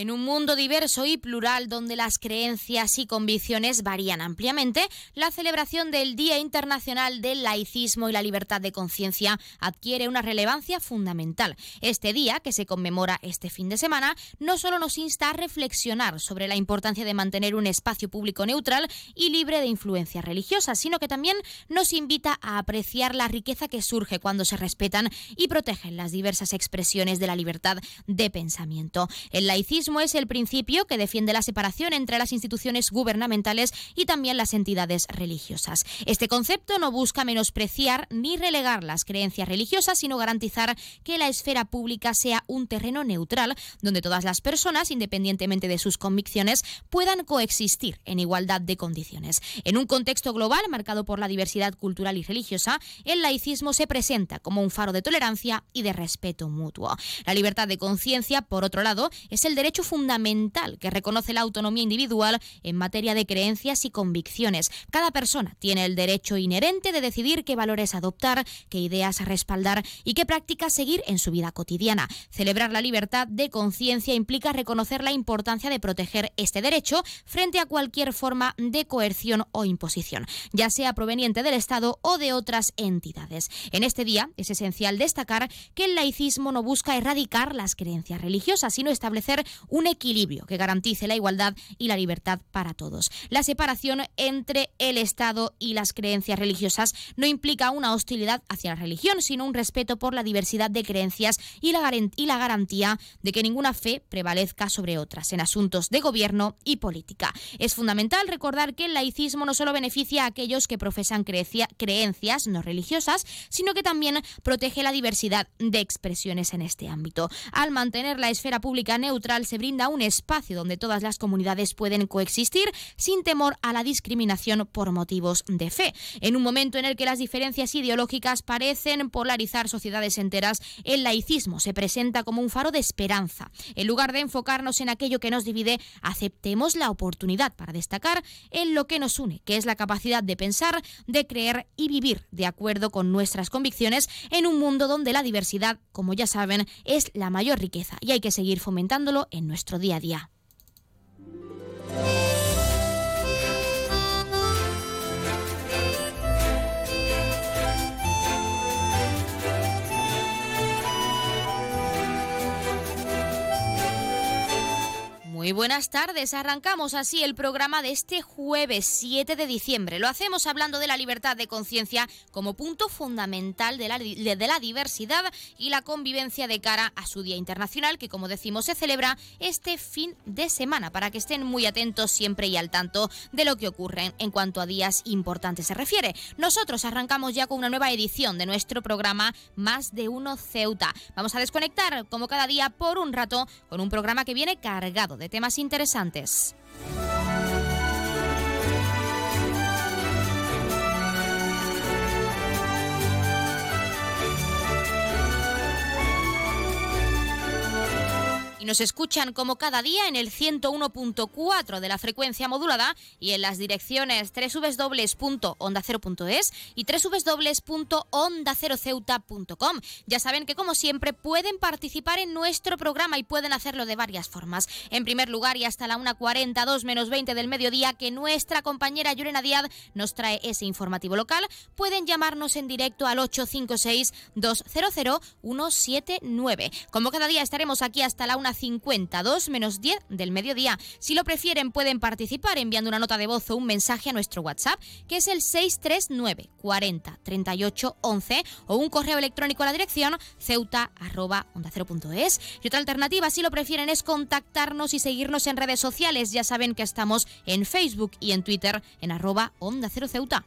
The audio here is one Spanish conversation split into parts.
En un mundo diverso y plural donde las creencias y convicciones varían ampliamente, la celebración del Día Internacional del Laicismo y la Libertad de Conciencia adquiere una relevancia fundamental. Este día, que se conmemora este fin de semana, no solo nos insta a reflexionar sobre la importancia de mantener un espacio público neutral y libre de influencias religiosas, sino que también nos invita a apreciar la riqueza que surge cuando se respetan y protegen las diversas expresiones de la libertad de pensamiento. El laicismo es el principio que defiende la separación entre las instituciones gubernamentales y también las entidades religiosas. Este concepto no busca menospreciar ni relegar las creencias religiosas, sino garantizar que la esfera pública sea un terreno neutral donde todas las personas, independientemente de sus convicciones, puedan coexistir en igualdad de condiciones. En un contexto global marcado por la diversidad cultural y religiosa, el laicismo se presenta como un faro de tolerancia y de respeto mutuo. La libertad de conciencia, por otro lado, es el derecho fundamental que reconoce la autonomía individual en materia de creencias y convicciones. Cada persona tiene el derecho inherente de decidir qué valores adoptar, qué ideas respaldar y qué prácticas seguir en su vida cotidiana. Celebrar la libertad de conciencia implica reconocer la importancia de proteger este derecho frente a cualquier forma de coerción o imposición, ya sea proveniente del Estado o de otras entidades. En este día es esencial destacar que el laicismo no busca erradicar las creencias religiosas, sino establecer un equilibrio que garantice la igualdad y la libertad para todos. La separación entre el Estado y las creencias religiosas no implica una hostilidad hacia la religión, sino un respeto por la diversidad de creencias y la, garantía de que ninguna fe prevalezca sobre otras en asuntos de gobierno y política. Es fundamental recordar que el laicismo no solo beneficia a aquellos que profesan creencias no religiosas, sino que también protege la diversidad de expresiones en este ámbito. Al mantener la esfera pública neutral, se brinda un espacio donde todas las comunidades pueden coexistir sin temor a la discriminación por motivos de fe. En un momento en el que las diferencias ideológicas parecen polarizar sociedades enteras, el laicismo se presenta como un faro de esperanza. En lugar de enfocarnos en aquello que nos divide, aceptemos la oportunidad para destacar en lo que nos une, que es la capacidad de pensar, de creer y vivir de acuerdo con nuestras convicciones en un mundo donde la diversidad, como ya saben, es la mayor riqueza y hay que seguir fomentándolo en nuestro día a día. Muy buenas tardes. Arrancamos así el programa de este jueves 7 de diciembre. Lo hacemos hablando de la libertad de conciencia como punto fundamental de la, de la, diversidad y la convivencia de cara a su Día Internacional, que como decimos se celebra este fin de semana, para que estén muy atentos siempre y al tanto de lo que ocurre en cuanto a días importantes se refiere. Nosotros arrancamos ya con una nueva edición de nuestro programa Más de Uno Ceuta. Vamos a desconectar como cada día por un rato con un programa que viene cargado de temas interesantes. Nos escuchan como cada día en el 101.4 de la frecuencia modulada y en las direcciones www.ondacero.es y www.ondaceroceuta.com. Ya saben que como siempre pueden participar en nuestro programa y pueden hacerlo de varias formas. En primer lugar y hasta la 1.42 menos 20 del mediodía que nuestra compañera Llorena Díaz nos trae ese informativo local, pueden llamarnos en directo al 856 200 179. Como cada día estaremos aquí hasta la 1 52 menos 10 del mediodía. Si lo prefieren, pueden participar enviando una nota de voz o un mensaje a nuestro WhatsApp, que es el 639 40 38 11, o un correo electrónico a la dirección ceuta Y otra alternativa, si lo prefieren, es contactarnos y seguirnos en redes sociales. Ya saben que estamos en Facebook y en Twitter en arroba onda cero ceuta.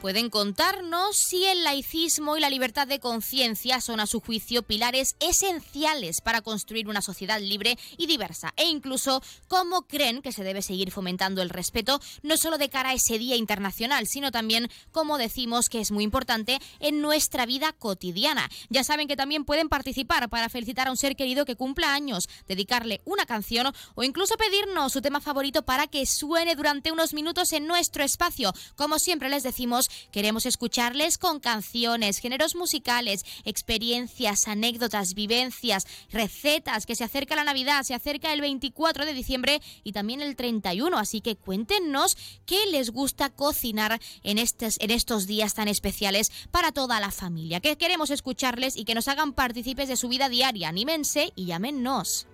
Pueden contarnos si el laicismo y la libertad de conciencia son a su juicio pilares esenciales para construir una sociedad libre y diversa e incluso cómo creen que se debe seguir fomentando el respeto no solo de cara a ese Día Internacional, sino también, como decimos, que es muy importante en nuestra vida cotidiana. Ya saben que también pueden participar para felicitar a un ser querido que cumpla años, dedicarle una canción o incluso pedirnos su tema favorito para que suene durante unos minutos en nuestro espacio. Como siempre les decimos, queremos escucharles con canciones, géneros musicales, experiencias, anécdotas, vivencias, recetas, que se acerca la Navidad, se acerca el 24 de diciembre y también el 31, así que cuéntenos qué les gusta cocinar en estos, en estos días tan especiales para toda la familia, que queremos escucharles y que nos hagan partícipes de su vida diaria. Anímense y llámenos.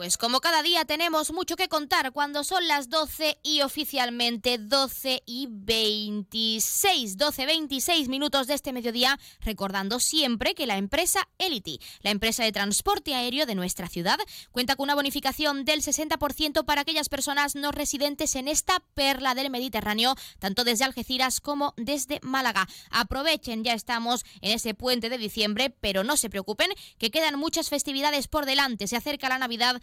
Pues como cada día tenemos mucho que contar cuando son las 12 y oficialmente 12 y 26, 12, 26 minutos de este mediodía, recordando siempre que la empresa Elity, la empresa de transporte aéreo de nuestra ciudad, cuenta con una bonificación del 60% para aquellas personas no residentes en esta perla del Mediterráneo, tanto desde Algeciras como desde Málaga. Aprovechen, ya estamos en ese puente de diciembre, pero no se preocupen que quedan muchas festividades por delante, se acerca la Navidad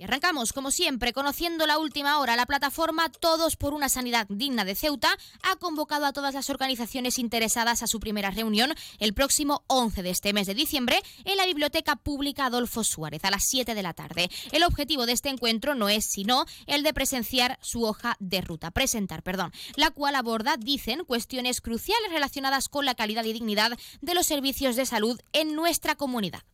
Y arrancamos, como siempre, conociendo la última hora. La plataforma Todos por una Sanidad Digna de Ceuta ha convocado a todas las organizaciones interesadas a su primera reunión el próximo 11 de este mes de diciembre en la Biblioteca Pública Adolfo Suárez a las 7 de la tarde. El objetivo de este encuentro no es sino el de presenciar su hoja de ruta, presentar, perdón, la cual aborda, dicen, cuestiones cruciales relacionadas con la calidad y dignidad de los servicios de salud en nuestra comunidad.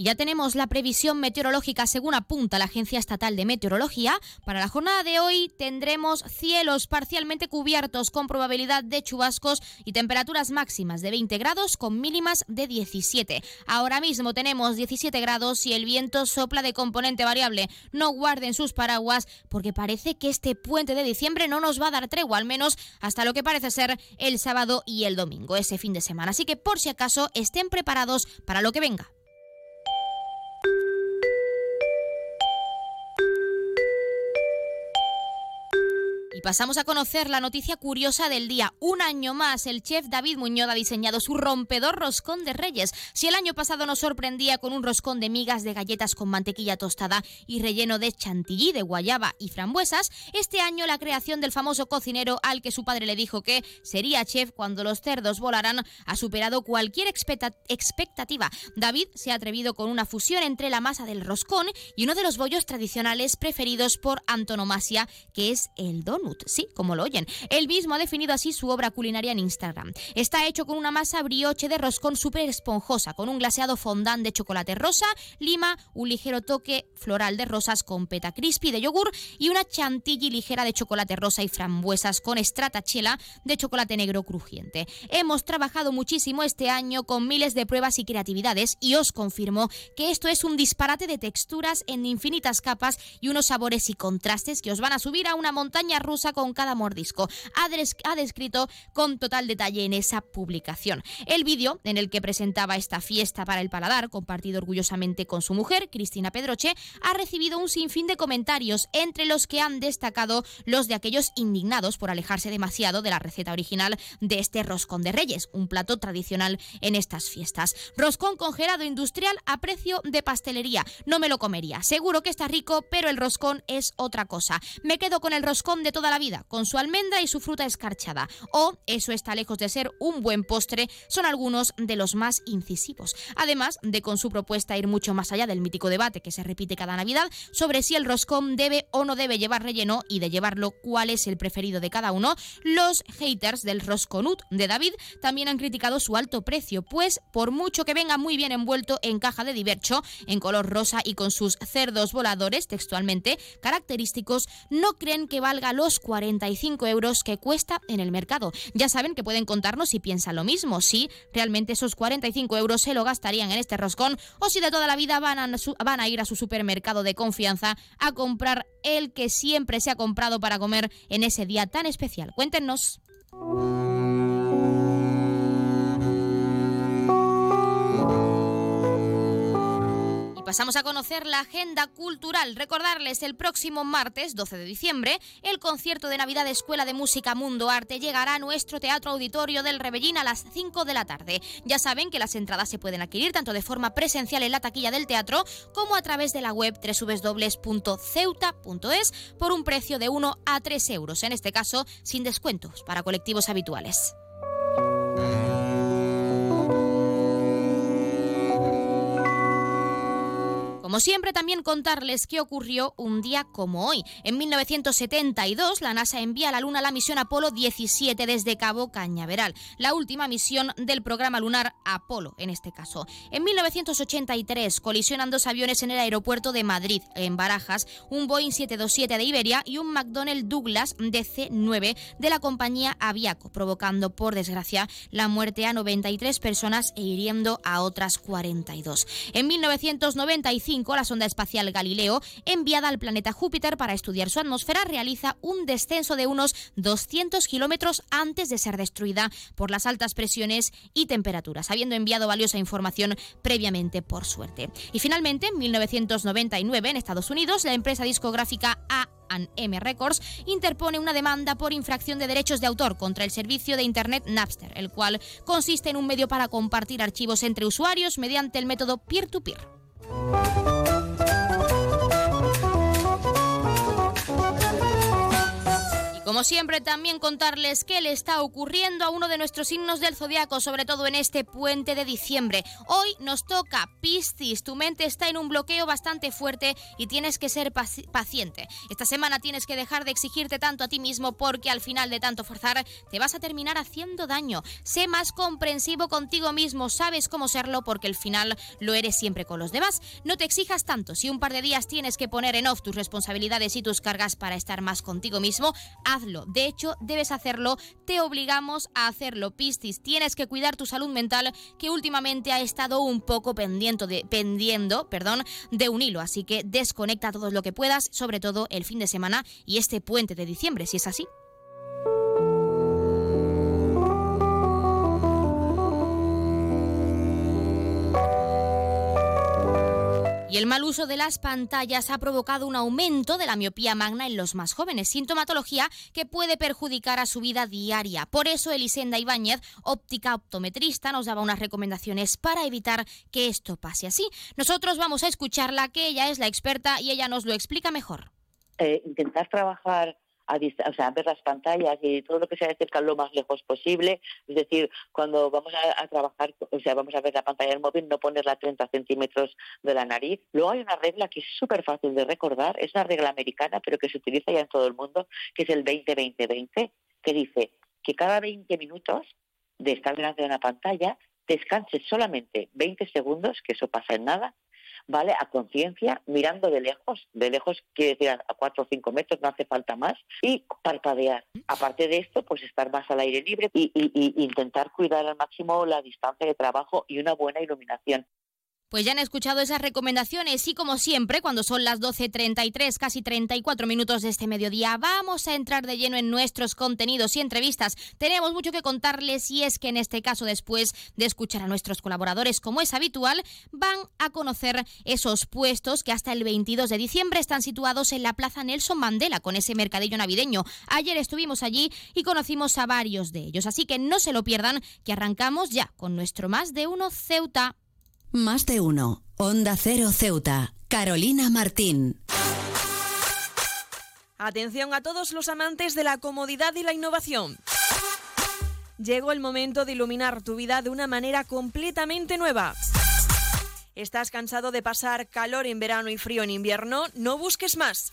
Y ya tenemos la previsión meteorológica según apunta la Agencia Estatal de Meteorología. Para la jornada de hoy tendremos cielos parcialmente cubiertos con probabilidad de chubascos y temperaturas máximas de 20 grados con mínimas de 17. Ahora mismo tenemos 17 grados y el viento sopla de componente variable. No guarden sus paraguas porque parece que este puente de diciembre no nos va a dar tregua, al menos hasta lo que parece ser el sábado y el domingo, ese fin de semana. Así que por si acaso estén preparados para lo que venga. Y pasamos a conocer la noticia curiosa del día. Un año más, el chef David Muñoz ha diseñado su rompedor roscón de reyes. Si el año pasado nos sorprendía con un roscón de migas de galletas con mantequilla tostada y relleno de chantilly, de guayaba y frambuesas, este año la creación del famoso cocinero al que su padre le dijo que sería chef cuando los cerdos volaran ha superado cualquier expectativa. David se ha atrevido con una fusión entre la masa del roscón y uno de los bollos tradicionales preferidos por antonomasia, que es el donut sí, como lo oyen. Él mismo ha definido así su obra culinaria en Instagram. Está hecho con una masa brioche de roscón súper esponjosa, con un glaseado fondant de chocolate rosa, lima, un ligero toque floral de rosas con peta crispy de yogur y una chantilly ligera de chocolate rosa y frambuesas con chela de chocolate negro crujiente. Hemos trabajado muchísimo este año con miles de pruebas y creatividades y os confirmo que esto es un disparate de texturas en infinitas capas y unos sabores y contrastes que os van a subir a una montaña rusa con cada mordisco. Ha, descrito con total detalle en esa publicación. El vídeo en el que presentaba esta fiesta para el paladar, compartido orgullosamente con su mujer, Cristina Pedroche, ha recibido un sinfín de comentarios, entre los que han destacado los de aquellos indignados por alejarse demasiado de la receta original de este roscón de reyes, un plato tradicional en estas fiestas. Roscón congelado industrial a precio de pastelería. No me lo comería. Seguro que está rico, pero el roscón es otra cosa. Me quedo con el roscón de toda la vida, con su almendra y su fruta escarchada. O, eso está lejos de ser un buen postre, son algunos de los más incisivos. Además de con su propuesta ir mucho más allá del mítico debate que se repite cada Navidad sobre si el roscón debe o no debe llevar relleno y de llevarlo cuál es el preferido de cada uno, los haters del rosconut de David también han criticado su alto precio, pues por mucho que venga muy bien envuelto en caja de divercho, en color rosa y con sus cerdos voladores textualmente característicos, no creen que valga los los 45 euros que cuesta en el mercado. Ya saben que pueden contarnos si piensan lo mismo, si realmente esos 45 euros se lo gastarían en este roscón o si de toda la vida van a, van a ir a su supermercado de confianza a comprar el que siempre se ha comprado para comer en ese día tan especial. Cuéntenos. Pasamos a conocer la agenda cultural. Recordarles el próximo martes 12 de diciembre, el concierto de Navidad de Escuela de Música Mundo Arte llegará a nuestro Teatro Auditorio del Rebellín a las 5 de la tarde. Ya saben que las entradas se pueden adquirir tanto de forma presencial en la taquilla del teatro como a través de la web www.ceuta.es por un precio de 1 a 3 euros, en este caso sin descuentos para colectivos habituales. Como siempre, también contarles qué ocurrió un día como hoy. En 1972, la NASA envía a la Luna la misión Apolo 17 desde Cabo Cañaveral, la última misión del programa lunar Apolo, en este caso. En 1983, colisionan dos aviones en el aeropuerto de Madrid, en Barajas, un Boeing 727 de Iberia y un McDonnell Douglas DC-9 de la compañía Aviaco, provocando, por desgracia, la muerte a 93 personas e hiriendo a otras 42. En 1995, la sonda espacial Galileo, enviada al planeta Júpiter para estudiar su atmósfera, realiza un descenso de unos 200 kilómetros antes de ser destruida por las altas presiones y temperaturas, habiendo enviado valiosa información previamente por suerte. Y finalmente, en 1999, en Estados Unidos, la empresa discográfica A&M Records interpone una demanda por infracción de derechos de autor contra el servicio de Internet Napster, el cual consiste en un medio para compartir archivos entre usuarios mediante el método peer-to-peer. peer to peer Música Como siempre, también contarles qué le está ocurriendo a uno de nuestros signos del zodiaco, sobre todo en este puente de diciembre. Hoy nos toca Piscis. Tu mente está en un bloqueo bastante fuerte y tienes que ser paciente. Esta semana tienes que dejar de exigirte tanto a ti mismo porque al final de tanto forzar te vas a terminar haciendo daño. Sé más comprensivo contigo mismo, sabes cómo serlo porque al final lo eres siempre con los demás. No te exijas tanto. Si un par de días tienes que poner en off tus responsabilidades y tus cargas para estar más contigo mismo, hazlo. De hecho, debes hacerlo, te obligamos a hacerlo. Pistis, tienes que cuidar tu salud mental que últimamente ha estado un poco pendiendo de, pendiendo perdón, de un hilo. Así que desconecta todo lo que puedas, sobre todo el fin de semana y este puente de diciembre, si es así. Y el mal uso de las pantallas ha provocado un aumento de la miopía magna en los más jóvenes, sintomatología que puede perjudicar a su vida diaria. Por eso Elisenda Ibáñez, óptica optometrista, nos daba unas recomendaciones para evitar que esto pase así. Nosotros vamos a escucharla, que ella es la experta y ella nos lo explica mejor. Eh, intentar trabajar a, ver las pantallas y todo lo que sea acerca lo más lejos posible. Es decir, cuando vamos a, trabajar, o sea, vamos a ver la pantalla del móvil, no ponerla a 30 centímetros de la nariz. Luego hay una regla que es súper fácil de recordar, es una regla americana, pero que se utiliza ya en todo el mundo, que es el 20-20-20, que dice que cada 20 minutos de estar delante de una pantalla descanses solamente 20 segundos, que eso pasa en nada, ¿vale? A conciencia, mirando de lejos, de lejos quiere decir a cuatro o cinco metros, no hace falta más, y parpadear. Aparte de esto, pues estar más al aire libre y, y intentar cuidar al máximo la distancia de trabajo y una buena iluminación. Pues ya han escuchado esas recomendaciones y como siempre, cuando son las 12.33, casi 34 minutos de este mediodía, vamos a entrar de lleno en nuestros contenidos y entrevistas. Tenemos mucho que contarles y es que en este caso, después de escuchar a nuestros colaboradores como es habitual, van a conocer esos puestos que hasta el 22 de diciembre están situados en la Plaza Nelson Mandela con ese mercadillo navideño. Ayer estuvimos allí y conocimos a varios de ellos, así que no se lo pierdan, que arrancamos ya con nuestro más de uno Ceuta. Más de uno. Onda Cero Ceuta. Carolina Martín. Atención a todos los amantes de la comodidad y la innovación. Llegó el momento de iluminar tu vida de una manera completamente nueva. ¿Estás cansado de pasar calor en verano y frío en invierno? No busques más.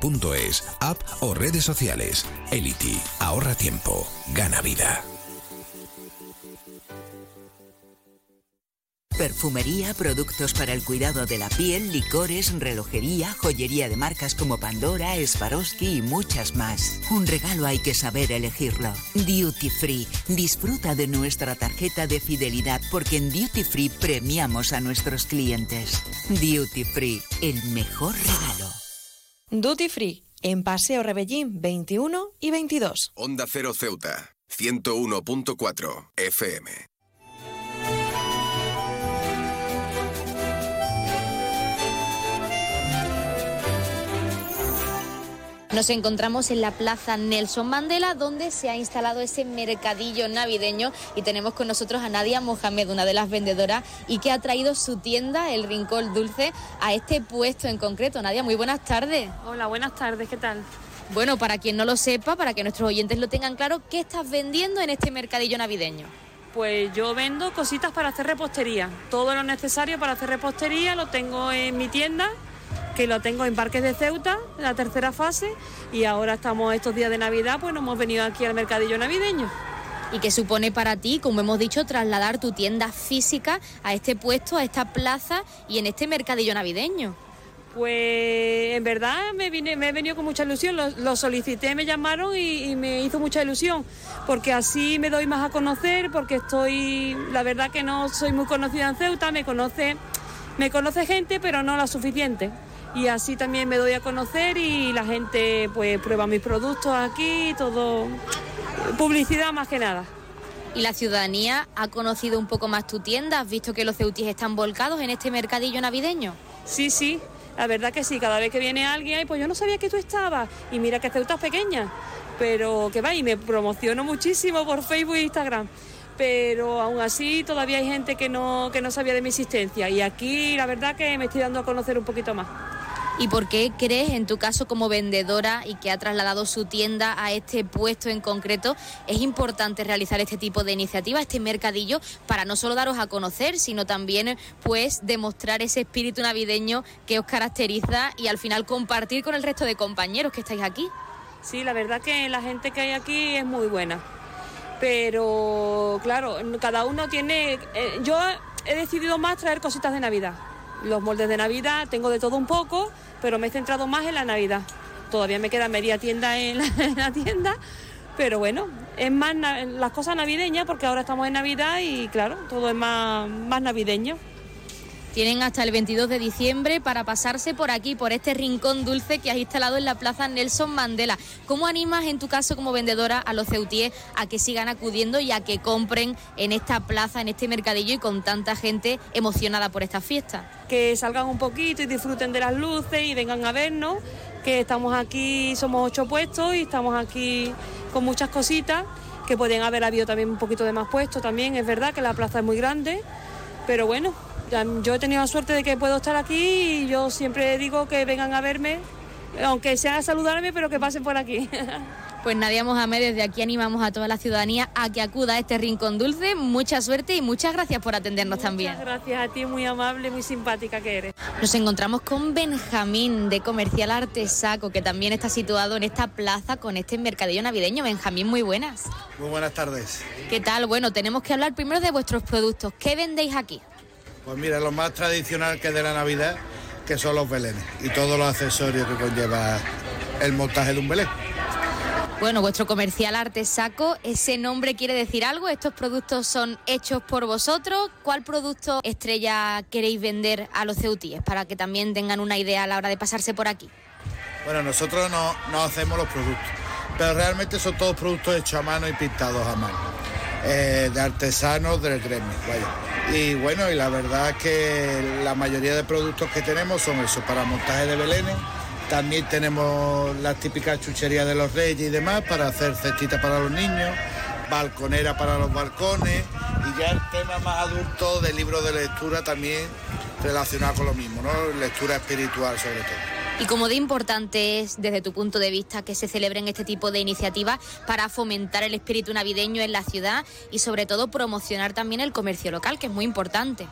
es, app o redes sociales. Elity, ahorra tiempo, gana vida. Perfumería, productos para el cuidado de la piel, licores, relojería, joyería de marcas como Pandora, Swarovski y muchas más. Un regalo hay que saber elegirlo. Duty Free. Disfruta de nuestra tarjeta de fidelidad porque en Duty Free premiamos a nuestros clientes. Duty Free, el mejor regalo. Duty Free, en Paseo Rebellín 21 y 22. Onda Cero Ceuta, 101.4 FM. Nos encontramos en la Plaza Nelson Mandela, donde se ha instalado ese mercadillo navideño y tenemos con nosotros a Nadia Mohamed, una de las vendedoras, y que ha traído su tienda, el Rincón Dulce, a este puesto en concreto. Nadia, muy buenas tardes. Hola, buenas tardes, ¿qué tal? Bueno, para quien no lo sepa, para que nuestros oyentes lo tengan claro, ¿qué estás vendiendo en este mercadillo navideño? Pues yo vendo cositas para hacer repostería. Todo lo necesario para hacer repostería lo tengo en mi tienda que lo tengo en Parques de Ceuta, en la tercera fase, y ahora estamos estos días de Navidad, pues nos hemos venido aquí al mercadillo navideño. ¿Y qué supone para ti, como hemos dicho, trasladar tu tienda física a este puesto, a esta plaza y en este mercadillo navideño? Pues en verdad me, vine, me he venido con mucha ilusión, lo, solicité, me llamaron y, y, me hizo mucha ilusión, porque así me doy más a conocer, porque estoy, la verdad que no soy muy conocida en Ceuta, me conoce, me conoce gente, pero no la suficiente y así también me doy a conocer y la gente pues prueba mis productos aquí, todo publicidad más que nada. ¿Y la ciudadanía ha conocido un poco más tu tienda? ¿Has visto que los ceutíes están volcados en este mercadillo navideño? Sí, sí, la verdad que sí, cada vez que viene alguien, pues yo no sabía que tú estabas y mira que Ceuta es pequeña, pero que va y me promociono muchísimo por Facebook e Instagram pero aún así todavía hay gente que no, que no sabía de mi existencia y aquí la verdad que me estoy dando a conocer un poquito más. ¿Y por qué crees, en tu caso como vendedora y que ha trasladado su tienda a este puesto en concreto, es importante realizar este tipo de iniciativa, este mercadillo, para no solo daros a conocer, sino también pues demostrar ese espíritu navideño que os caracteriza y al final compartir con el resto de compañeros que estáis aquí? Sí, la verdad que la gente que hay aquí es muy buena. Pero claro, cada uno tiene... Eh, yo he decidido más traer cositas de Navidad los moldes de Navidad, tengo de todo un poco, pero me he centrado más en la Navidad. Todavía me queda media tienda en la, tienda, pero bueno, es más las cosas navideñas porque ahora estamos en Navidad y claro, todo es más, más navideño. Tienen hasta el 22 de diciembre para pasarse por aquí, por este rincón dulce que has instalado en la Plaza Nelson Mandela. ¿Cómo animas en tu caso como vendedora a los ceutíes a que sigan acudiendo y a que compren en esta plaza, en este mercadillo y con tanta gente emocionada por esta fiesta? Que salgan un poquito y disfruten de las luces y vengan a vernos, que estamos aquí, somos ocho puestos y estamos aquí con muchas cositas, que pueden haber habido también un poquito de más puestos también, es verdad que la plaza es muy grande, pero bueno, yo he tenido la suerte de que puedo estar aquí y yo siempre digo que vengan a verme, aunque sea a saludarme, pero que pasen por aquí. Pues Nadia Mohamed, desde aquí animamos a toda la ciudadanía a que acuda a este rincón dulce. Mucha suerte y muchas gracias por atendernos también. Muchas gracias a ti, muy amable, muy simpática que eres. Nos encontramos con Benjamín de Comercial Artesaco, que también está situado en esta plaza con este mercadillo navideño. Benjamín, muy buenas. Muy buenas tardes. ¿Qué tal? Bueno, tenemos que hablar primero de vuestros productos. ¿Qué vendéis aquí? Pues mira, lo más tradicional que es de la Navidad, que son los belenes y todos los accesorios que conlleva el montaje de un belén. Bueno, vuestro comercial Artesaco, ¿ese nombre quiere decir algo? ¿Estos productos son hechos por vosotros? ¿Cuál producto estrella queréis vender a los ceutíes para que también tengan una idea a la hora de pasarse por aquí? Bueno, nosotros no, no hacemos los productos, pero realmente son todos productos hechos a mano y pintados a mano, eh, de artesanos del gremio. Y bueno, y la verdad es que la mayoría de productos que tenemos son eso, para montaje de belenes también tenemos las típicas chucherías de los reyes y demás para hacer cestitas para los niños, balconera para los balcones y ya el tema más adulto del libro de lectura también relacionado con lo mismo, ¿no? Lectura espiritual sobre todo. ¿Y cómo de importante es, desde tu punto de vista, que se celebren este tipo de iniciativas para fomentar el espíritu navideño en la ciudad y sobre todo promocionar también el comercio local, que es muy importante?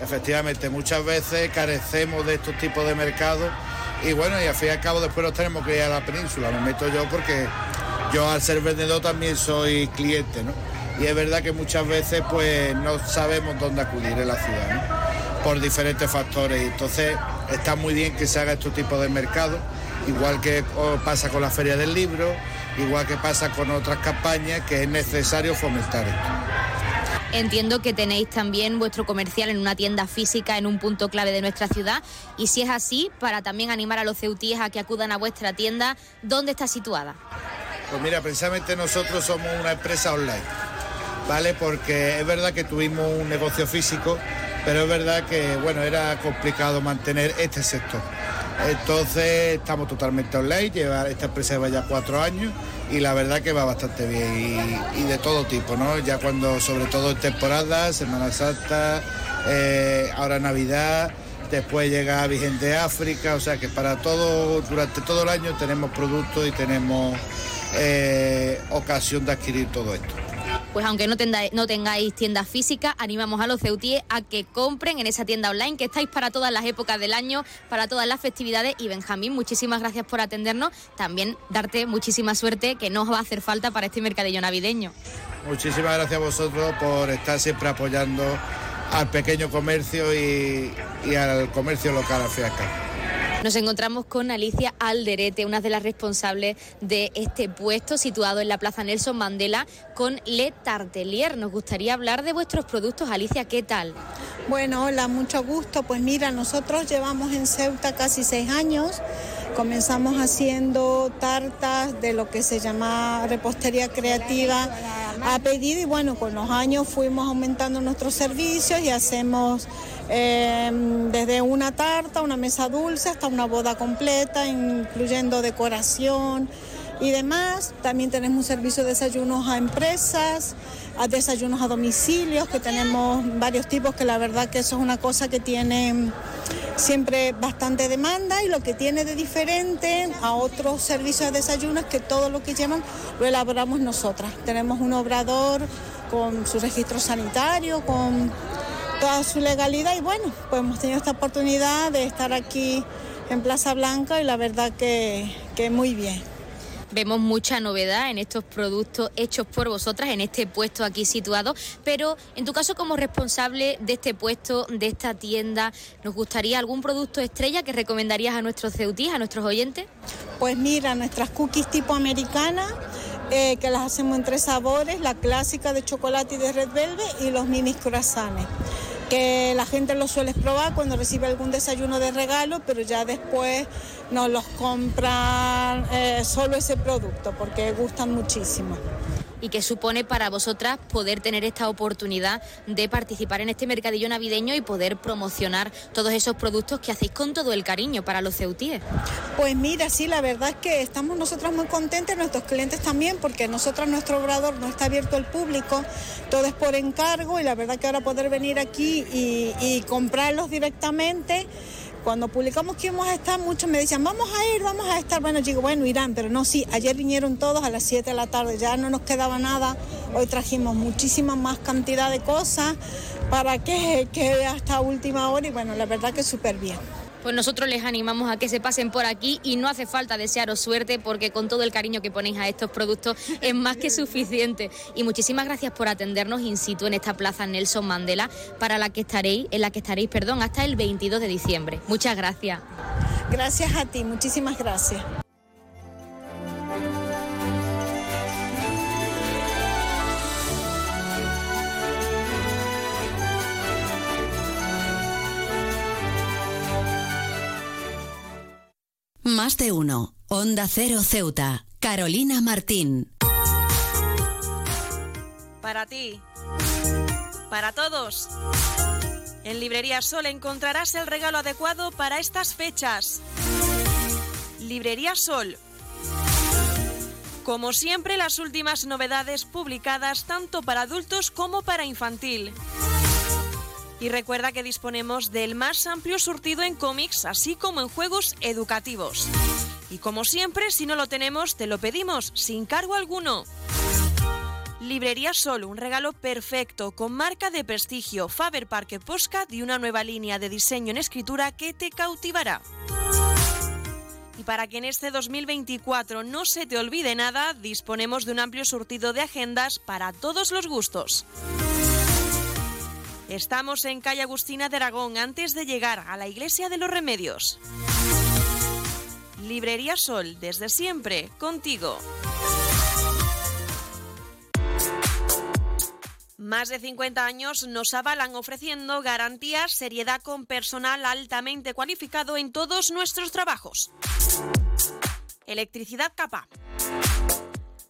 Efectivamente, muchas veces carecemos de estos tipos de mercados y bueno, y al fin y al cabo después nos tenemos que ir a la península, me meto yo porque yo al ser vendedor también soy cliente, ¿no? Y es verdad que muchas veces pues no sabemos dónde acudir en la ciudad, ¿no? Por diferentes factores. Y entonces está muy bien que se haga este tipo de mercado, igual que pasa con la Feria del Libro, igual que pasa con otras campañas que es necesario fomentar esto. Entiendo que tenéis también vuestro comercial en una tienda física en un punto clave de nuestra ciudad y si es así, para también animar a los ceutíes a que acudan a vuestra tienda, ¿dónde está situada? Pues mira, precisamente nosotros somos una empresa online, ¿vale? Porque es verdad que tuvimos un negocio físico, pero es verdad que, bueno, era complicado mantener este sector. Entonces estamos totalmente online, lleva, esta empresa lleva ya cuatro años y la verdad que va bastante bien y, de todo tipo, ¿no? Ya cuando, sobre todo en temporada, Semana Santa, eh, ahora Navidad, después llega Virgen de África, o sea que para todo, durante todo el año tenemos productos y tenemos eh, ocasión de adquirir todo esto pues aunque no, tengáis tiendas físicas, animamos a los ceutíes a que compren en esa tienda online, que estáis para todas las épocas del año, para todas las festividades. Y Benjamín, muchísimas gracias por atendernos. También darte muchísima suerte que no os va a hacer falta para este mercadillo navideño. Muchísimas gracias a vosotros por estar siempre apoyando al pequeño comercio y, al comercio local al nos encontramos con Alicia Alderete, una de las responsables de este puesto situado en la Plaza Nelson Mandela con Le Tartelier. Nos gustaría hablar de vuestros productos. Alicia, ¿qué tal? Bueno, hola, mucho gusto. Pues mira, nosotros llevamos en Ceuta casi seis años. Comenzamos haciendo tartas de lo que se llama repostería creativa a pedido y bueno, con los años fuimos aumentando nuestros servicios y hacemos Em, desde una tarta, una mesa dulce hasta una boda completa, incluyendo decoración y demás. También tenemos un servicio de desayunos a empresas, a desayunos a domicilios, que tenemos varios tipos, que la verdad que eso es una cosa que tiene siempre bastante demanda y lo que tiene de diferente a otros servicios de desayuno es que todo lo que llevan lo elaboramos nosotras. Tenemos un obrador con su registro sanitario, con toda su legalidad y bueno, pues hemos tenido esta oportunidad de estar aquí en Plaza Blanca y la verdad que, que muy bien. Vemos mucha novedad en estos productos hechos por vosotras, en este puesto aquí situado, pero en tu caso como responsable de este puesto, de esta tienda, ¿nos gustaría algún producto estrella que recomendarías a nuestros ceutíes, a nuestros oyentes? Pues mira, nuestras cookies tipo americana, eh, que las hacemos en tres sabores, la clásica de chocolate y de red velvet y los minis croissants. Que la gente los suele probar cuando recibe algún desayuno de regalo, pero ya después nos los compran eh, solo ese producto porque gustan muchísimo y que supone para vosotras poder tener esta oportunidad de participar en este mercadillo navideño y poder promocionar todos esos productos que hacéis con todo el cariño para los ceutíes. Pues mira, sí, la verdad es que estamos nosotras muy contentas, nuestros clientes también, porque nosotras nuestro obrador no está abierto al público, todo es por encargo y la verdad que ahora poder venir aquí y comprarlos directamente cuando publicamos que íbamos a estar, muchos me decían, vamos a ir, vamos a estar. Bueno, digo, bueno, irán, pero no, sí, ayer vinieron todos a las 7 de la tarde, ya no nos quedaba nada. Hoy trajimos muchísima más cantidad de cosas para que quede hasta última hora y bueno, la verdad que súper bien pues nosotros les animamos a que se pasen por aquí y no hace falta desearos suerte porque con todo el cariño que ponéis a estos productos es más que suficiente. Y muchísimas gracias por atendernos in situ en esta plaza Nelson Mandela para la que estaréis, en la que estaréis, perdón, hasta el 22 de diciembre. Muchas gracias. Gracias a ti, muchísimas gracias. Más de uno. Onda Cero Ceuta. Carolina Martín. Para ti. Para todos. En Librería Sol encontrarás el regalo adecuado para estas fechas. Librería Sol. Como siempre, las últimas novedades publicadas tanto para adultos como para infantil. Y recuerda que disponemos del más amplio surtido en cómics, así como en juegos educativos. Y como siempre, si no lo tenemos, te lo pedimos sin cargo alguno. Librería Sol, un regalo perfecto con marca de prestigio Faber Parque Postcard y una nueva línea de diseño en escritura que te cautivará. Y para que en este 2024 no se te olvide nada, disponemos de un amplio surtido de agendas para todos los gustos. Estamos en calle Agustina de Aragón antes de llegar a la Iglesia de los Remedios. Librería Sol, desde siempre, contigo. Más de 50 años nos avalan ofreciendo garantías, seriedad con personal altamente cualificado en todos nuestros trabajos. Electricidad Capa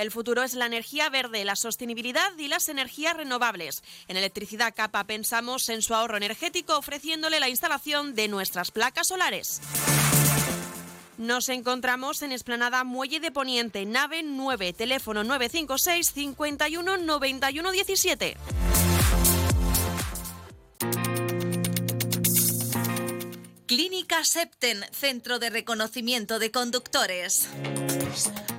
El futuro es la energía verde, la sostenibilidad y las energías renovables. En Electricidad Capa pensamos en su ahorro energético ofreciéndole la instalación de nuestras placas solares. Nos encontramos en Esplanada Muelle de Poniente, nave 9, teléfono 956 51 91 17. Clínica Septen, Centro de Reconocimiento de Conductores.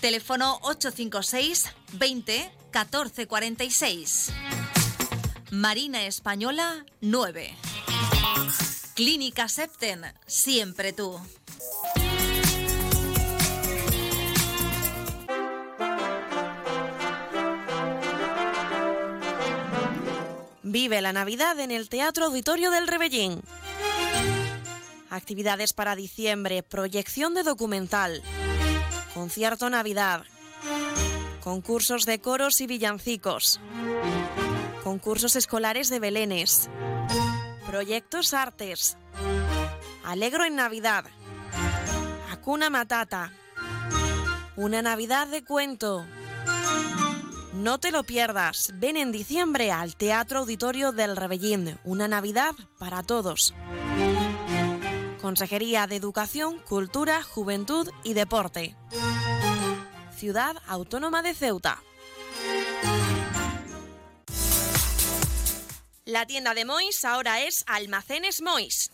Teléfono 856 20 1446. Marina Española 9. Clínica Septen, siempre tú. Vive la Navidad en el Teatro Auditorio del Rebellín. Actividades para diciembre, proyección de documental, concierto Navidad, concursos de coros y villancicos, concursos escolares de belenes, proyectos artes, Alegro en Navidad, Acuna Matata, una Navidad de cuento. No te lo pierdas, ven en diciembre al Teatro Auditorio del Rebellín, una Navidad para todos. Consejería de Educación, Cultura, Juventud y Deporte. Ciudad Autónoma de Ceuta. La tienda de Mois ahora es Almacenes Mois.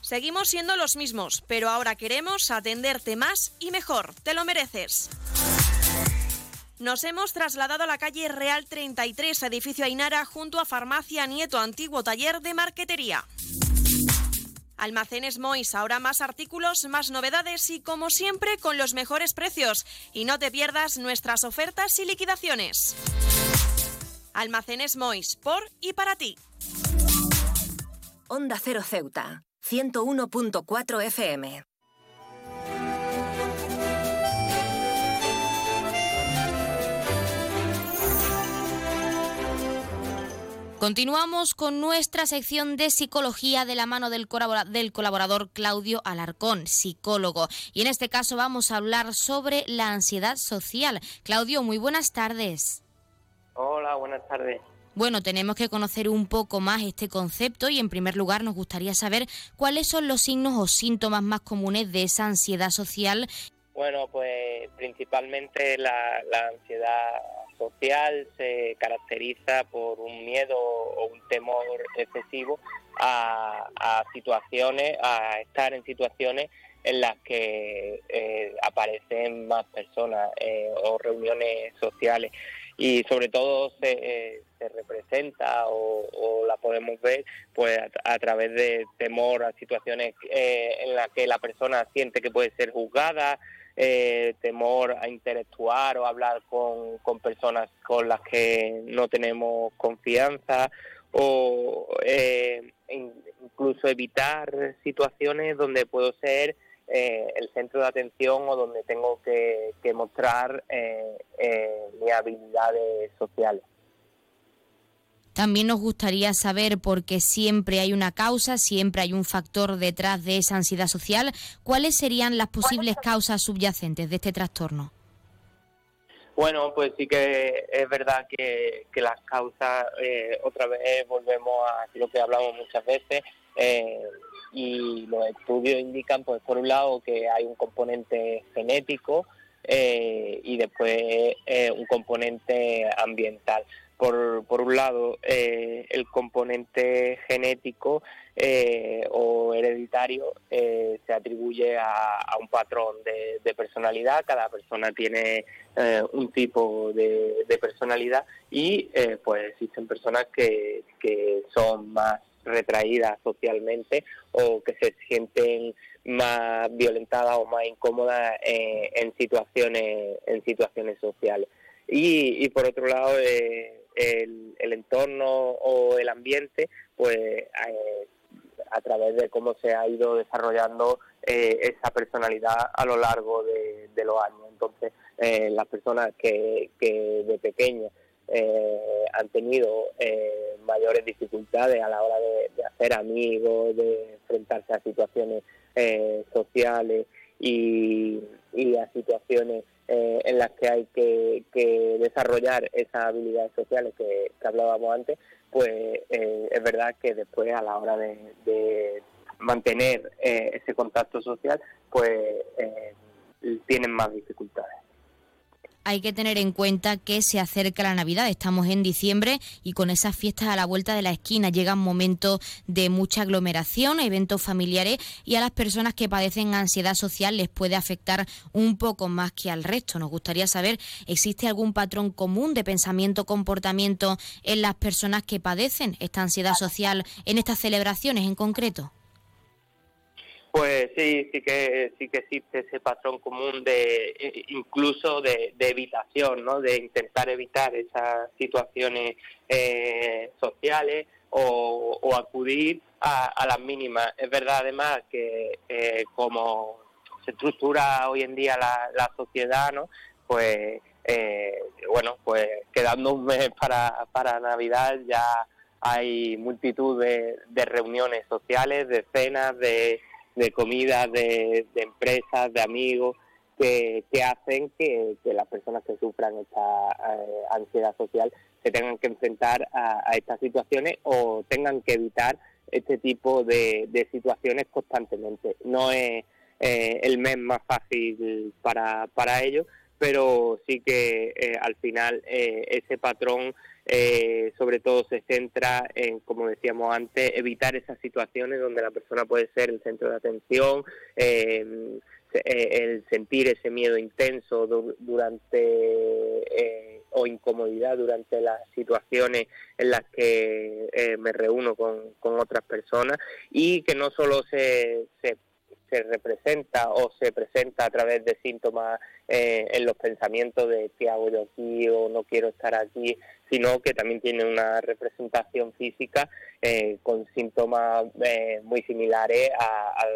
Seguimos siendo los mismos, pero ahora queremos atenderte más y mejor. Te lo mereces. Nos hemos trasladado a la calle Real 33, edificio Ainara, junto a Farmacia Nieto, antiguo taller de marquetería. Almacenes Mois, ahora más artículos, más novedades y como siempre con los mejores precios. Y no te pierdas nuestras ofertas y liquidaciones. Almacenes Mois, por y para ti. Onda Cero Ceuta, 101.4 FM. Continuamos con nuestra sección de psicología de la mano del, colaborador Claudio Alarcón, psicólogo. Y en este caso vamos a hablar sobre la ansiedad social. Claudio, muy buenas tardes. Hola, buenas tardes. Bueno, tenemos que conocer un poco más este concepto y en primer lugar nos gustaría saber cuáles son los signos o síntomas más comunes de esa ansiedad social. Bueno, pues principalmente la, la ansiedad social se caracteriza por un miedo o un temor excesivo a, situaciones, a estar en situaciones en las que eh, aparecen más personas eh, o reuniones sociales. Y sobre todo se, eh, se representa o, la podemos ver pues a, través de temor a situaciones en las que la persona siente que puede ser juzgada eh, temor a interactuar o hablar con, personas con las que no tenemos confianza o eh, incluso evitar situaciones donde puedo ser eh, el centro de atención o donde tengo que, que mostrar mis habilidades sociales. También nos gustaría saber, porque siempre hay una causa, siempre hay un factor detrás de esa ansiedad social, cuáles serían las posibles causas subyacentes de este trastorno. Bueno, pues sí que es verdad que, las causas, eh, otra vez volvemos a lo que hablamos muchas veces, eh, y los estudios indican, pues por un lado, que hay un componente genético eh, y después un componente ambiental por, por un lado, eh, el componente genético eh, o hereditario eh, se atribuye a, un patrón de, personalidad. Cada persona tiene un tipo de, personalidad y pues existen personas que, que son más retraídas socialmente o que se sienten más violentadas o más incómodas en situaciones en situaciones sociales y, y por otro lado eh, el, entorno o el ambiente, pues eh, a través de cómo se ha ido desarrollando eh, esa personalidad a lo largo de, los años. Entonces, eh, las personas que, de pequeñas han tenido mayores dificultades a la hora de, hacer amigos, de enfrentarse a situaciones sociales y, y a situaciones eh, en las que hay que, desarrollar esas habilidades sociales que, hablábamos antes, pues eh, es verdad que después a la hora de, mantener eh, ese contacto social, pues tienen más dificultades hay que tener en cuenta que se acerca la Navidad, estamos en diciembre y con esas fiestas a la vuelta de la esquina llegan momentos de mucha aglomeración, eventos familiares y a las personas que padecen ansiedad social les puede afectar un poco más que al resto. Nos gustaría saber, ¿existe algún patrón común de pensamiento, comportamiento en las personas que padecen esta ansiedad social en estas celebraciones en concreto? Pues sí, sí que sí que existe ese patrón común de eh, incluso de, evitación, ¿no? De intentar evitar esas situaciones eh, sociales o, acudir a, las mínimas. Es verdad además que eh, como se estructura hoy en día la, sociedad, ¿no? Pues bueno, pues quedando un mes para, para Navidad ya hay multitud de, de reuniones sociales, de cenas, de de comida, de, empresas, de amigos, que, hacen que, las personas que sufran esta eh, ansiedad social se tengan que enfrentar a, estas situaciones o tengan que evitar este tipo de, situaciones constantemente. No es eh, el mes más fácil para, para ellos, pero sí que eh, al final ese patrón eh, sobre todo se centra en, como decíamos antes, evitar esas situaciones donde la persona puede ser el centro de atención, eh, el sentir ese miedo intenso durante eh, o incomodidad durante las situaciones en las que me reúno con, otras personas y que no solo se se representa o se presenta a través de síntomas eh, en los pensamientos de qué hago yo aquí o no quiero estar aquí, sino que también tiene una representación física eh, con síntomas eh, muy similares a,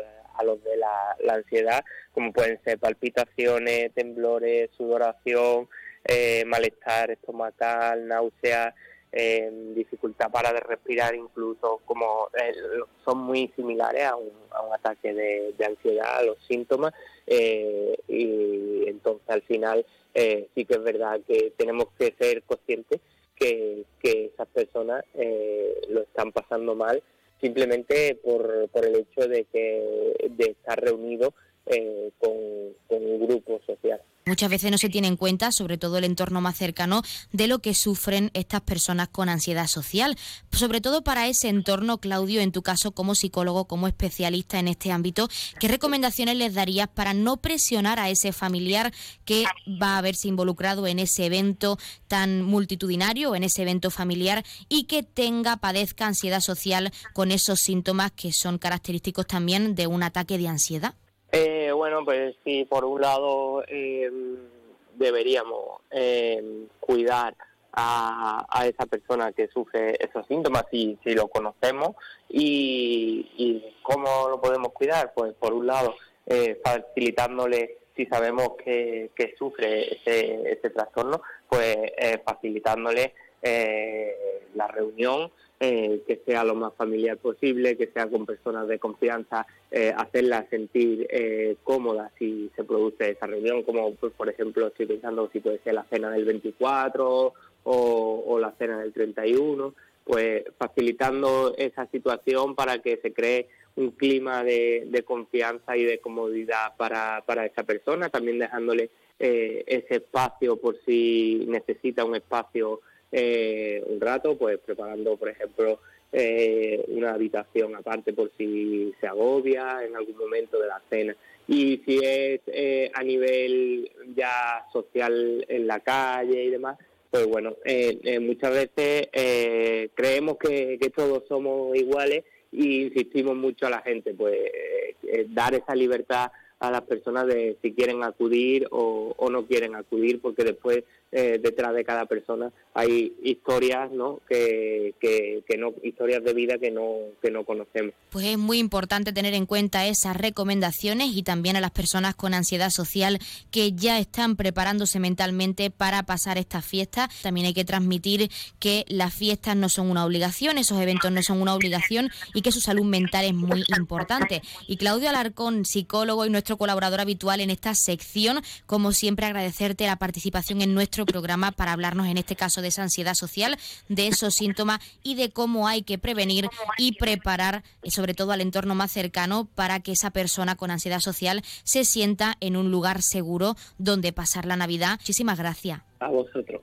los de la, ansiedad, como pueden ser palpitaciones, temblores, sudoración, malestar estomacal, náuseas, dificultad para respirar incluso como eh, son muy similares a un, a un ataque de, ansiedad, a los síntomas eh, y entonces al final eh, sí que es verdad que tenemos que ser conscientes que, que esas personas lo están pasando mal simplemente por, por el hecho de que de estar reunidos con, con un grupo social. Muchas veces no se tiene en cuenta, sobre todo el entorno más cercano, de lo que sufren estas personas con ansiedad social. Sobre todo para ese entorno, Claudio, en tu caso como psicólogo, como especialista en este ámbito, ¿qué recomendaciones les darías para no presionar a ese familiar que va a verse involucrado en ese evento tan multitudinario, en ese evento familiar y que tenga, padezca ansiedad social con esos síntomas que son característicos también de un ataque de ansiedad? Eh, bueno, pues sí, por un lado em, deberíamos em, cuidar a, esa persona que sufre esos síntomas si, si lo conocemos y, cómo lo podemos cuidar, pues por un lado eh, facilitándole si sabemos que, que sufre ese, ese trastorno, pues eh, facilitándole eh, la reunión eh, que sea lo más familiar posible, que sea con personas de confianza, eh, hacerla sentir eh, cómoda si se produce esa reunión, como pues, por ejemplo estoy pensando si puede ser la cena del 24 o, la cena del 31, pues facilitando esa situación para que se cree un clima de, confianza y de comodidad para, para esa persona, también dejándole ese espacio por si necesita un espacio eh, un rato, pues preparando, por ejemplo, eh, una habitación aparte por si se agobia en algún momento de la cena. Y si es eh, a nivel ya social en la calle y demás, pues bueno, muchas veces creemos que, que todos somos iguales y insistimos mucho a la gente, pues dar esa libertad a las personas de si quieren acudir o, o no quieren acudir, porque después eh, detrás de cada persona. Hay historias no que, que, no historias de vida que no que no conocemos. Pues es muy importante tener en cuenta esas recomendaciones y también a las personas con ansiedad social que ya están preparándose mentalmente para pasar estas fiestas también hay que transmitir que las fiestas no son una obligación esos eventos no son una obligación y que su salud mental es muy importante. Y Claudio Alarcón psicólogo y nuestro colaborador habitual en esta sección como siempre agradecerte la participación en nuestro programa para hablarnos en este caso de esa ansiedad social, de esos síntomas y de cómo hay que prevenir y preparar, eh, sobre todo al entorno más cercano, para que esa persona con ansiedad social se sienta en un lugar seguro donde pasar la Navidad. Muchísimas gracias. A vosotros.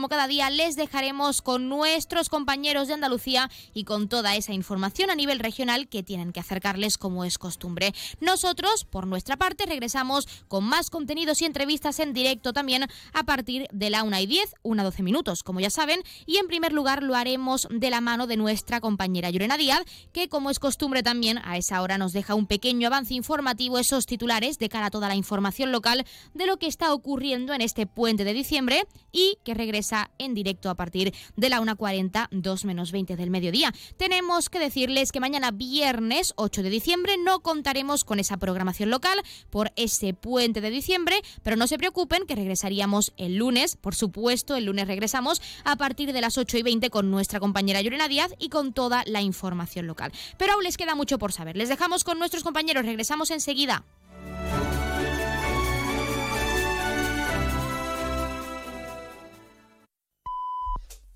como cada día les dejaremos con nuestros compañeros de Andalucía y con toda esa información a nivel regional que tienen que acercarles como es costumbre. Nosotros, por nuestra parte, regresamos con más contenidos y entrevistas en directo también a partir de la 1 y 10, 1 a 12 minutos, como ya saben, y en primer lugar lo haremos de la mano de nuestra compañera Llorena Díaz, que como es costumbre también a esa hora nos deja un pequeño avance informativo, esos titulares de cara a toda la información local de lo que está ocurriendo en este puente de diciembre y que regresa en directo a partir de la 1.40, 2 menos 20 del mediodía. Tenemos que decirles que mañana viernes 8 de diciembre no contaremos con esa programación local por ese puente de diciembre, pero no se preocupen que regresaríamos el lunes, por supuesto, el lunes regresamos a partir de las 8 y 20 con nuestra compañera Llorena Díaz y con toda la información local. Pero aún les queda mucho por saber. Les dejamos con nuestros compañeros, regresamos enseguida.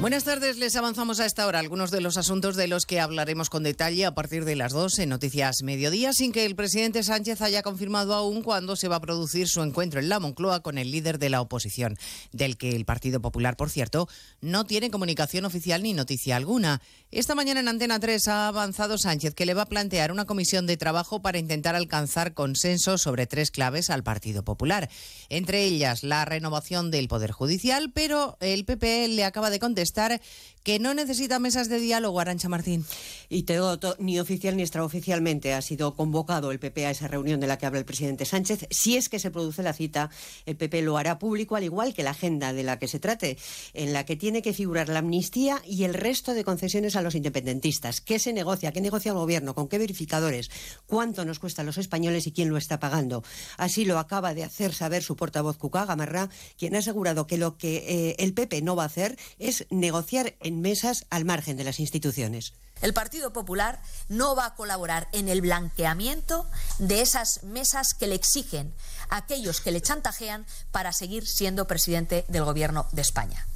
Buenas tardes, les avanzamos a esta hora algunos de los asuntos de los que hablaremos con detalle a partir de las dos en Noticias Mediodía, sin que el presidente Sánchez haya confirmado aún cuándo se va a producir su encuentro en la Moncloa con el líder de la oposición, del que el Partido Popular, por cierto, no tiene comunicación oficial ni noticia alguna. Esta mañana en Antena 3 ha avanzado Sánchez que le va a plantear una comisión de trabajo para intentar alcanzar consenso sobre tres claves al Partido Popular, entre ellas la renovación del Poder Judicial, pero el PP le acaba de contestar stare que no necesita mesas de diálogo, Arancha Martín. Y todo, ni oficial ni extraoficialmente ha sido convocado el PP a esa reunión de la que habla el presidente Sánchez. Si es que se produce la cita, el PP lo hará público, al igual que la agenda de la que se trate, en la que tiene que figurar la amnistía y el resto de concesiones a los independentistas. ¿Qué se negocia? ¿Qué negocia el gobierno? ¿Con qué verificadores? ¿Cuánto nos cuesta a los españoles y quién lo está pagando? Así lo acaba de hacer saber su portavoz Cucá Gamarra, quien ha asegurado que lo que eh, el PP no va a hacer es negociar en mesas al margen de las instituciones. El Partido Popular no va a colaborar en el blanqueamiento de esas mesas que le exigen a aquellos que le chantajean para seguir siendo presidente del Gobierno de España.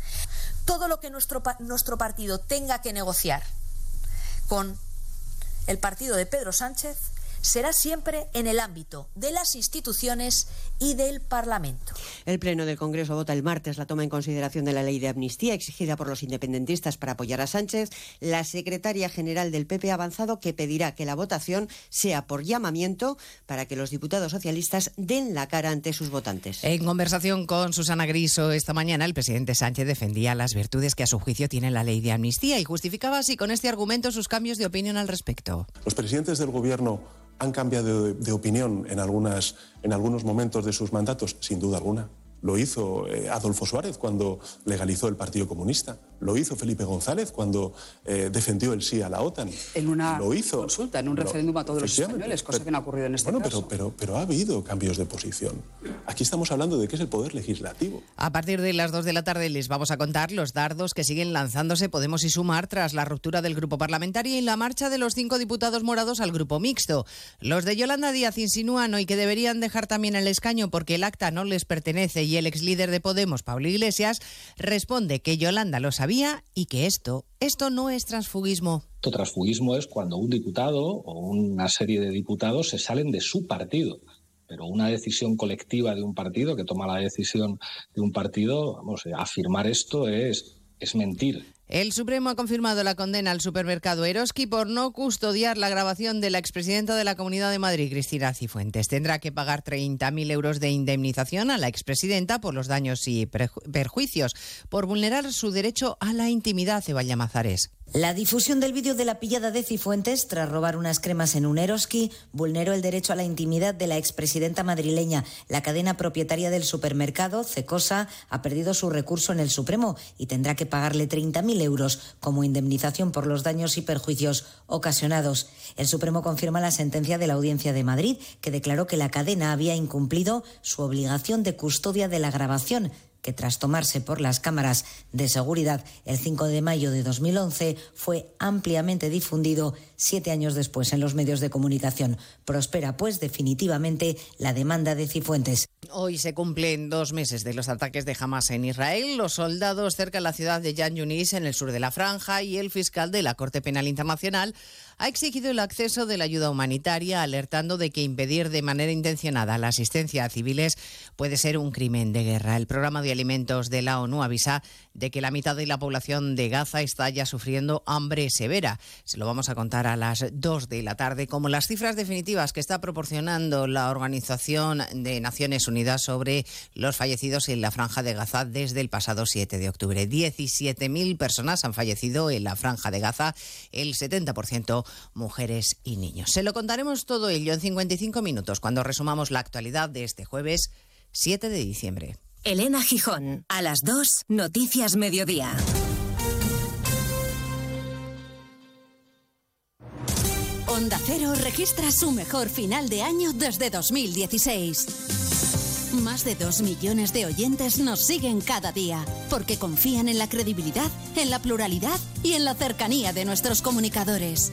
Todo lo que nuestro, nuestro partido tenga que negociar con el partido de Pedro Sánchez será siempre en el ámbito de las instituciones y del Parlamento. El Pleno del Congreso vota el martes la toma en consideración de la ley de amnistía exigida por los independentistas para apoyar a Sánchez. La secretaria general del PP ha avanzado que pedirá que la votación sea por llamamiento para que los diputados socialistas den la cara ante sus votantes. En conversación con Susana Griso esta mañana, el presidente Sánchez defendía las virtudes que a su juicio tiene la ley de amnistía y justificaba así con este argumento sus cambios de opinión al respecto. Los presidentes del Gobierno han cambiado de, opinión en, algunos momentos de sus mandatos, sin duda alguna. Lo hizo eh, Adolfo Suárez cuando legalizó el Partido Comunista. Lo hizo Felipe González cuando eh, defendió el sí a la OTAN. En una lo hizo, consulta, en un referéndum a todos los españoles, cosa que no ha ocurrido en este bueno, caso. Pero, pero, pero ha habido cambios de posición. Aquí estamos hablando de que es el poder legislativo. A partir de las 2 de la tarde les vamos a contar los dardos que siguen lanzándose Podemos y Sumar tras la ruptura del grupo parlamentario y la marcha de los cinco diputados morados al grupo mixto. Los de Yolanda Díaz insinúan hoy que deberían dejar también el escaño porque el acta no les pertenece y el ex líder de Podemos, Pablo Iglesias, responde que Yolanda lo sabía y que esto, esto no es transfugismo. Esto transfugismo es cuando un diputado o una serie de diputados se salen de su partido. Pero una decisión colectiva de un partido, que toma la decisión de un partido, vamos, afirmar esto es, es mentir. El Supremo ha confirmado la condena al supermercado Eroski por no custodiar la grabación de la expresidenta de la Comunidad de Madrid, Cristina Cifuentes. Tendrá que pagar 30.000 euros de indemnización a la expresidenta por los daños y perjuicios por vulnerar su derecho a la intimidad, Evalla Mazares. La difusión del vídeo de la pillada de Cifuentes tras robar unas cremas en un Eroski vulneró el derecho a la intimidad de la expresidenta madrileña. La cadena propietaria del supermercado, Cecosa, ha perdido su recurso en el Supremo y tendrá que pagarle 30.000 euros como indemnización por los daños y perjuicios ocasionados. El Supremo confirma la sentencia de la Audiencia de Madrid, que declaró que la cadena había incumplido su obligación de custodia de la grabación que tras tomarse por las cámaras de seguridad el 5 de mayo de 2011 fue ampliamente difundido siete años después en los medios de comunicación. Prospera, pues, definitivamente la demanda de Cifuentes. Hoy se cumplen dos meses de los ataques de Hamas en Israel. Los soldados cerca de la ciudad de Yan Yunis, en el sur de la Franja, y el fiscal de la Corte Penal Internacional ha exigido el acceso de la ayuda humanitaria, alertando de que impedir de manera intencionada la asistencia a civiles puede ser un crimen de guerra. El programa de alimentos de la ONU avisa de que la mitad de la población de Gaza está ya sufriendo hambre severa. Se lo vamos a contar a las 2 de la tarde, como las cifras definitivas que está proporcionando la Organización de Naciones Unidas sobre los fallecidos en la franja de Gaza desde el pasado 7 de octubre. 17.000 personas han fallecido en la franja de Gaza, el 70% mujeres y niños. Se lo contaremos todo ello en 55 minutos cuando resumamos la actualidad de este jueves 7 de diciembre. Elena Gijón, a las 2, Noticias Mediodía. Onda Cero registra su mejor final de año desde 2016. Más de dos millones de oyentes nos siguen cada día porque confían en la credibilidad, en la pluralidad y en la cercanía de nuestros comunicadores.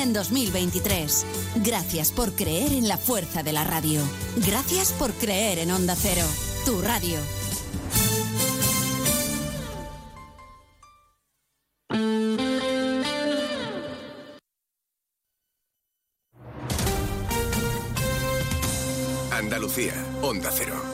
en 2023. Gracias por creer en la fuerza de la radio. Gracias por creer en Onda Cero, tu radio. Andalucía, Onda Cero.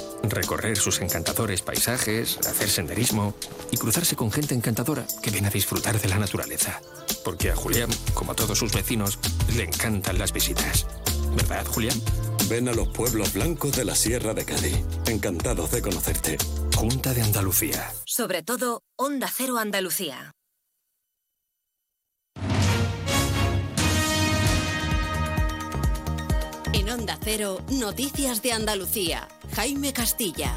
Recorrer sus encantadores paisajes, hacer senderismo y cruzarse con gente encantadora que viene a disfrutar de la naturaleza. Porque a Julián, como a todos sus vecinos, le encantan las visitas. ¿Verdad, Julián? Ven a los pueblos blancos de la Sierra de Cádiz. Encantados de conocerte. Junta de Andalucía. Sobre todo, Onda Cero Andalucía. Noticias de Andalucía. Jaime Castilla.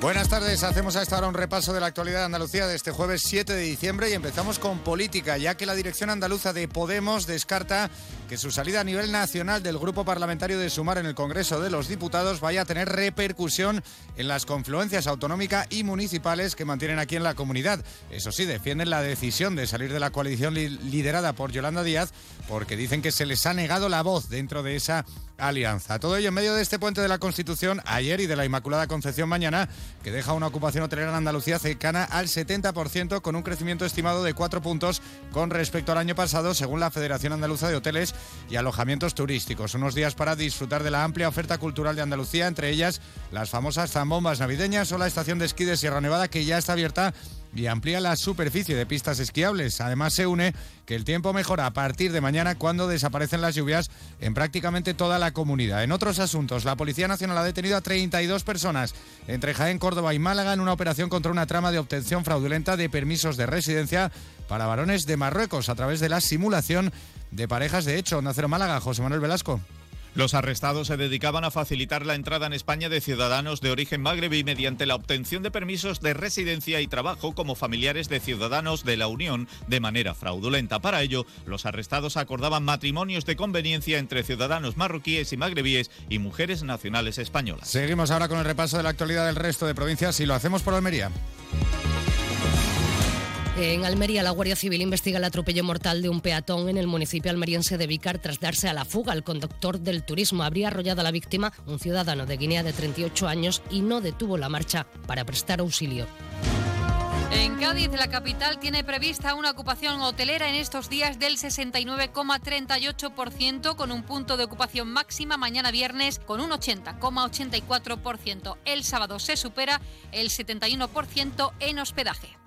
Buenas tardes, hacemos a esta hora un repaso de la actualidad de Andalucía de este jueves 7 de diciembre y empezamos con política, ya que la dirección andaluza de Podemos descarta que su salida a nivel nacional del grupo parlamentario de Sumar en el Congreso de los Diputados vaya a tener repercusión en las confluencias autonómicas y municipales que mantienen aquí en la comunidad. Eso sí, defienden la decisión de salir de la coalición liderada por Yolanda Díaz porque dicen que se les ha negado la voz dentro de esa alianza. Todo ello en medio de este puente de la Constitución ayer y de la Inmaculada Concepción mañana, que deja una ocupación hotelera en Andalucía cercana al 70% con un crecimiento estimado de cuatro puntos con respecto al año pasado, según la Federación Andaluza de Hoteles y Alojamientos Turísticos. Unos días para disfrutar de la amplia oferta cultural de Andalucía, entre ellas las famosas zambombas navideñas o la estación de esquí de Sierra Nevada, que ya está abierta y amplía la superficie de pistas esquiables. Además, se une que el tiempo mejora a partir de mañana cuando desaparecen las lluvias en prácticamente toda la comunidad. En otros asuntos, la Policía Nacional ha detenido a 32 personas entre Jaén, Córdoba y Málaga en una operación contra una trama de obtención fraudulenta de permisos de residencia para varones de Marruecos a través de la simulación de parejas de hecho. Nacero Málaga, José Manuel Velasco. Los arrestados se dedicaban a facilitar la entrada en España de ciudadanos de origen magrebí mediante la obtención de permisos de residencia y trabajo como familiares de ciudadanos de la Unión de manera fraudulenta. Para ello, los arrestados acordaban matrimonios de conveniencia entre ciudadanos marroquíes y magrebíes y mujeres nacionales españolas. Seguimos ahora con el repaso de la actualidad del resto de provincias y lo hacemos por Almería. En Almería, la Guardia Civil investiga el atropello mortal de un peatón en el municipio almeriense de Vícar tras darse a la fuga. El conductor del turismo habría arrollado a la víctima, un ciudadano de Guinea de 38 años, y no detuvo la marcha para prestar auxilio. En Cádiz, la capital, tiene prevista una ocupación hotelera en estos días del 69,38%, con un punto de ocupación máxima mañana viernes con un 80,84%. El sábado se supera el 71% en hospedaje.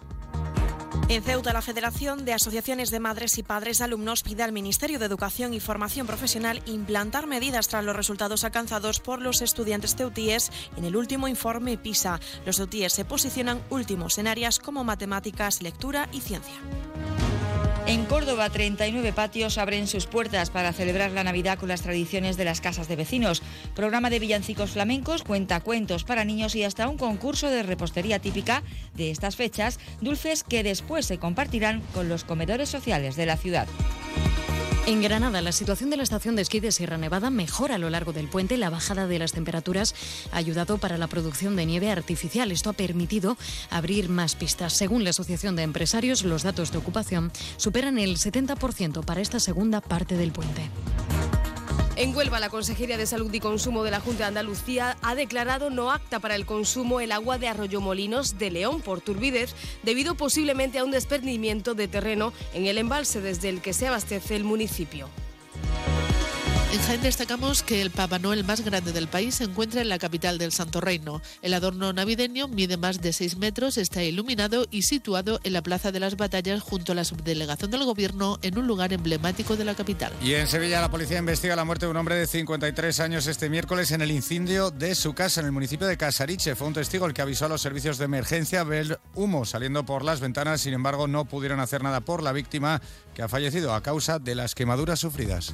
En Ceuta, la Federación de Asociaciones de Madres y Padres de Alumnos pide al Ministerio de Educación y Formación Profesional implantar medidas tras los resultados alcanzados por los estudiantes ceutíes en el último informe PISA. Los ceutíes se posicionan últimos en áreas como matemáticas, lectura y ciencia. En Córdoba, 39 patios abren sus puertas para celebrar la Navidad con las tradiciones de las casas de vecinos. Programa de villancicos flamencos, cuentacuentos para niños y hasta un concurso de repostería típica de estas fechas, dulces que después se compartirán con los comedores sociales de la ciudad. En Granada, la situación de la estación de esquí de Sierra Nevada mejora a lo largo del puente. La bajada de las temperaturas ha ayudado para la producción de nieve artificial. Esto ha permitido abrir más pistas. Según la Asociación de Empresarios, los datos de ocupación superan el 70% para esta segunda parte del puente. En Huelva, la Consejería de Salud y Consumo de la Junta de Andalucía ha declarado no apta para el consumo el agua de Arroyomolinos de León por turbidez, debido posiblemente a un desprendimiento de terreno en el embalse desde el que se abastece el municipio. En Jaén destacamos que el Papá Noel más grande del país se encuentra en la capital del Santo Reino. El adorno navideño mide más de 6 metros, está iluminado y situado en la Plaza de las Batallas junto a la subdelegación del Gobierno en un lugar emblemático de la capital. Y en Sevilla la policía investiga la muerte de un hombre de 53 años este miércoles en el incendio de su casa en el municipio de Casariche. Fue un testigo el que avisó a los servicios de emergencia ver humo saliendo por las ventanas. Sin embargo, no pudieron hacer nada por la víctima que ha fallecido a causa de las quemaduras sufridas.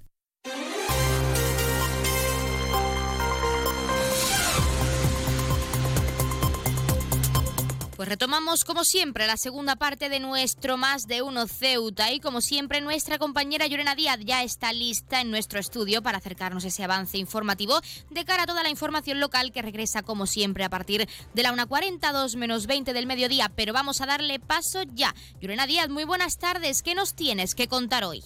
Pues retomamos como siempre la segunda parte de nuestro Más de Uno Ceuta y como siempre nuestra compañera Llorena Díaz ya está lista en nuestro estudio para acercarnos ese avance informativo de cara a toda la información local que regresa como siempre a partir de la 1.42 menos 20 del mediodía, pero vamos a darle paso ya. Llorena Díaz, muy buenas tardes, ¿qué nos tienes que contar hoy?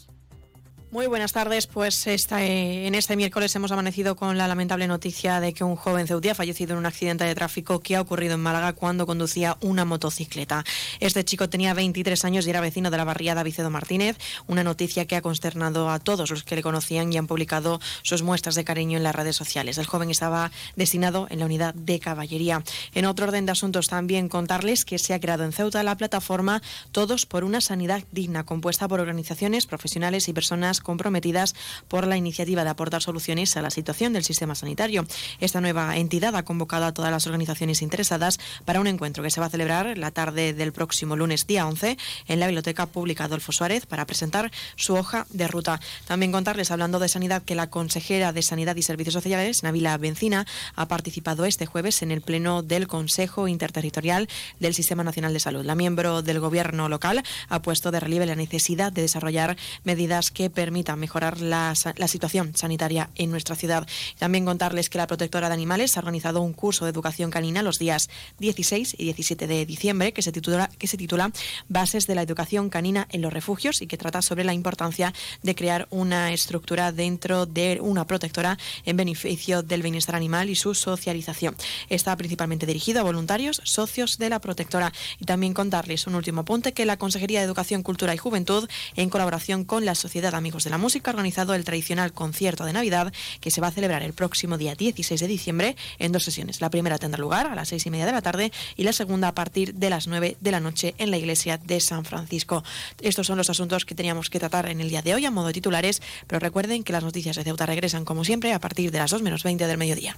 Muy buenas tardes. Pues esta, eh, en este miércoles hemos amanecido con la lamentable noticia de que un joven ceutí ha fallecido en un accidente de tráfico que ha ocurrido en Málaga cuando conducía una motocicleta. Este chico tenía 23 años y era vecino de la barriada Vicedo Martínez, una noticia que ha consternado a todos los que le conocían y han publicado sus muestras de cariño en las redes sociales. El joven estaba destinado en la unidad de caballería. En otro orden de asuntos también contarles que se ha creado en Ceuta la plataforma Todos por una sanidad digna, compuesta por organizaciones profesionales y personas comprometidas por la iniciativa de aportar soluciones a la situación del sistema sanitario. Esta nueva entidad ha convocado a todas las organizaciones interesadas para un encuentro que se va a celebrar la tarde del próximo lunes día 11 en la Biblioteca Pública Adolfo Suárez para presentar su hoja de ruta. También contarles, hablando de sanidad, que la consejera de Sanidad y Servicios Sociales, Navila Bencina, ha participado este jueves en el Pleno del Consejo Interterritorial del Sistema Nacional de Salud. La miembro del Gobierno local ha puesto de relieve la necesidad de desarrollar medidas que permitan permitan mejorar la, la situación sanitaria en nuestra ciudad. También contarles que la protectora de animales ha organizado un curso de educación canina los días 16 y 17 de diciembre que se titula, que se titula Bases de la educación canina en los refugios y que trata sobre la importancia de crear una estructura dentro de una protectora en beneficio del bienestar animal y su socialización. Está principalmente dirigido a voluntarios, socios de la protectora. Y también contarles un último apunte que la Consejería de Educación, Cultura y Juventud, en colaboración con la Sociedad Amigos de la Música, ha organizado el tradicional concierto de Navidad que se va a celebrar el próximo día 16 de diciembre en dos sesiones. La primera tendrá lugar a las seis y media de la tarde y la segunda a partir de las nueve de la noche en la iglesia de San Francisco. Estos son los asuntos que teníamos que tratar en el día de hoy a modo de titulares, pero recuerden que las noticias de Ceuta regresan como siempre a partir de las 2 menos 20 del mediodía.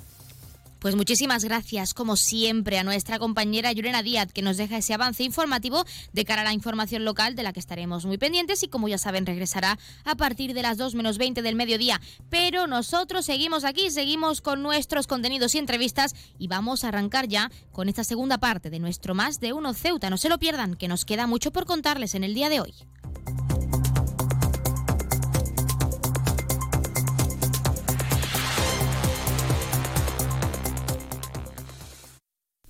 Pues muchísimas gracias, como siempre, a nuestra compañera Yurena Díaz, que nos deja ese avance informativo de cara a la información local, de la que estaremos muy pendientes y, como ya saben, regresará a partir de las 2 menos 20 del mediodía. Pero nosotros seguimos aquí, seguimos con nuestros contenidos y entrevistas y vamos a arrancar ya con esta segunda parte de nuestro Más de Uno Ceuta. No se lo pierdan, que nos queda mucho por contarles en el día de hoy.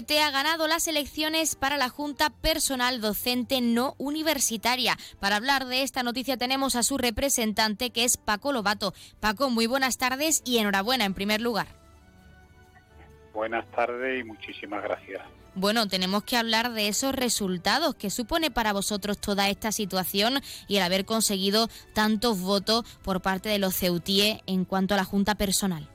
UGT ha ganado las elecciones para la Junta Personal Docente No Universitaria. Para hablar de esta noticia tenemos a su representante que es Paco Lobato. Paco, muy buenas tardes y enhorabuena en primer lugar. Buenas tardes y muchísimas gracias. Bueno, tenemos que hablar de esos resultados que supone para vosotros toda esta situación y el haber conseguido tantos votos por parte de los ceutíes en cuanto a la Junta Personal.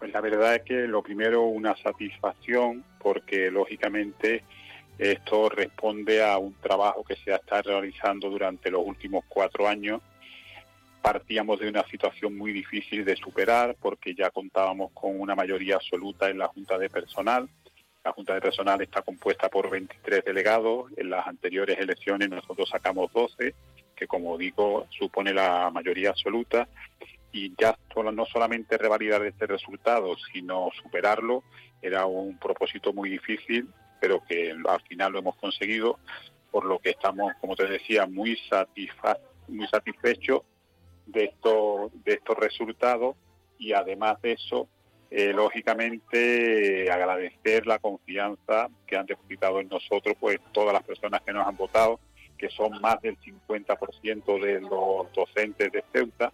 Pues la verdad es que lo primero una satisfacción porque lógicamente esto responde a un trabajo que se ha estado realizando durante los últimos cuatro años. Partíamos de una situación muy difícil de superar porque ya contábamos con una mayoría absoluta en la Junta de Personal. La Junta de Personal está compuesta por 23 delegados. En las anteriores elecciones nosotros sacamos 12, que como digo supone la mayoría absoluta y ya no solamente revalidar este resultado, sino superarlo, era un propósito muy difícil, pero que al final lo hemos conseguido, por lo que estamos, como te decía, muy, satisfa muy satisfechos de, esto, de estos resultados y además de eso, eh, lógicamente agradecer la confianza que han depositado en nosotros, pues todas las personas que nos han votado, que son más del 50% de los docentes de Ceuta,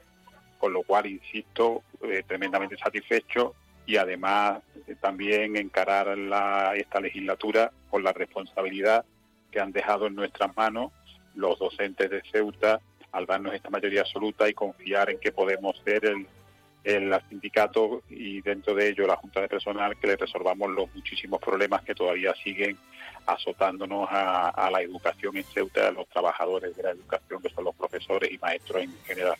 con lo cual, insisto, eh, tremendamente satisfecho y además eh, también encarar la, esta legislatura con la responsabilidad que han dejado en nuestras manos los docentes de Ceuta al darnos esta mayoría absoluta y confiar en que podemos ser el, el sindicato y dentro de ello la Junta de Personal que le resolvamos los muchísimos problemas que todavía siguen azotándonos a, a la educación en Ceuta, a los trabajadores de la educación, que son los profesores y maestros en general.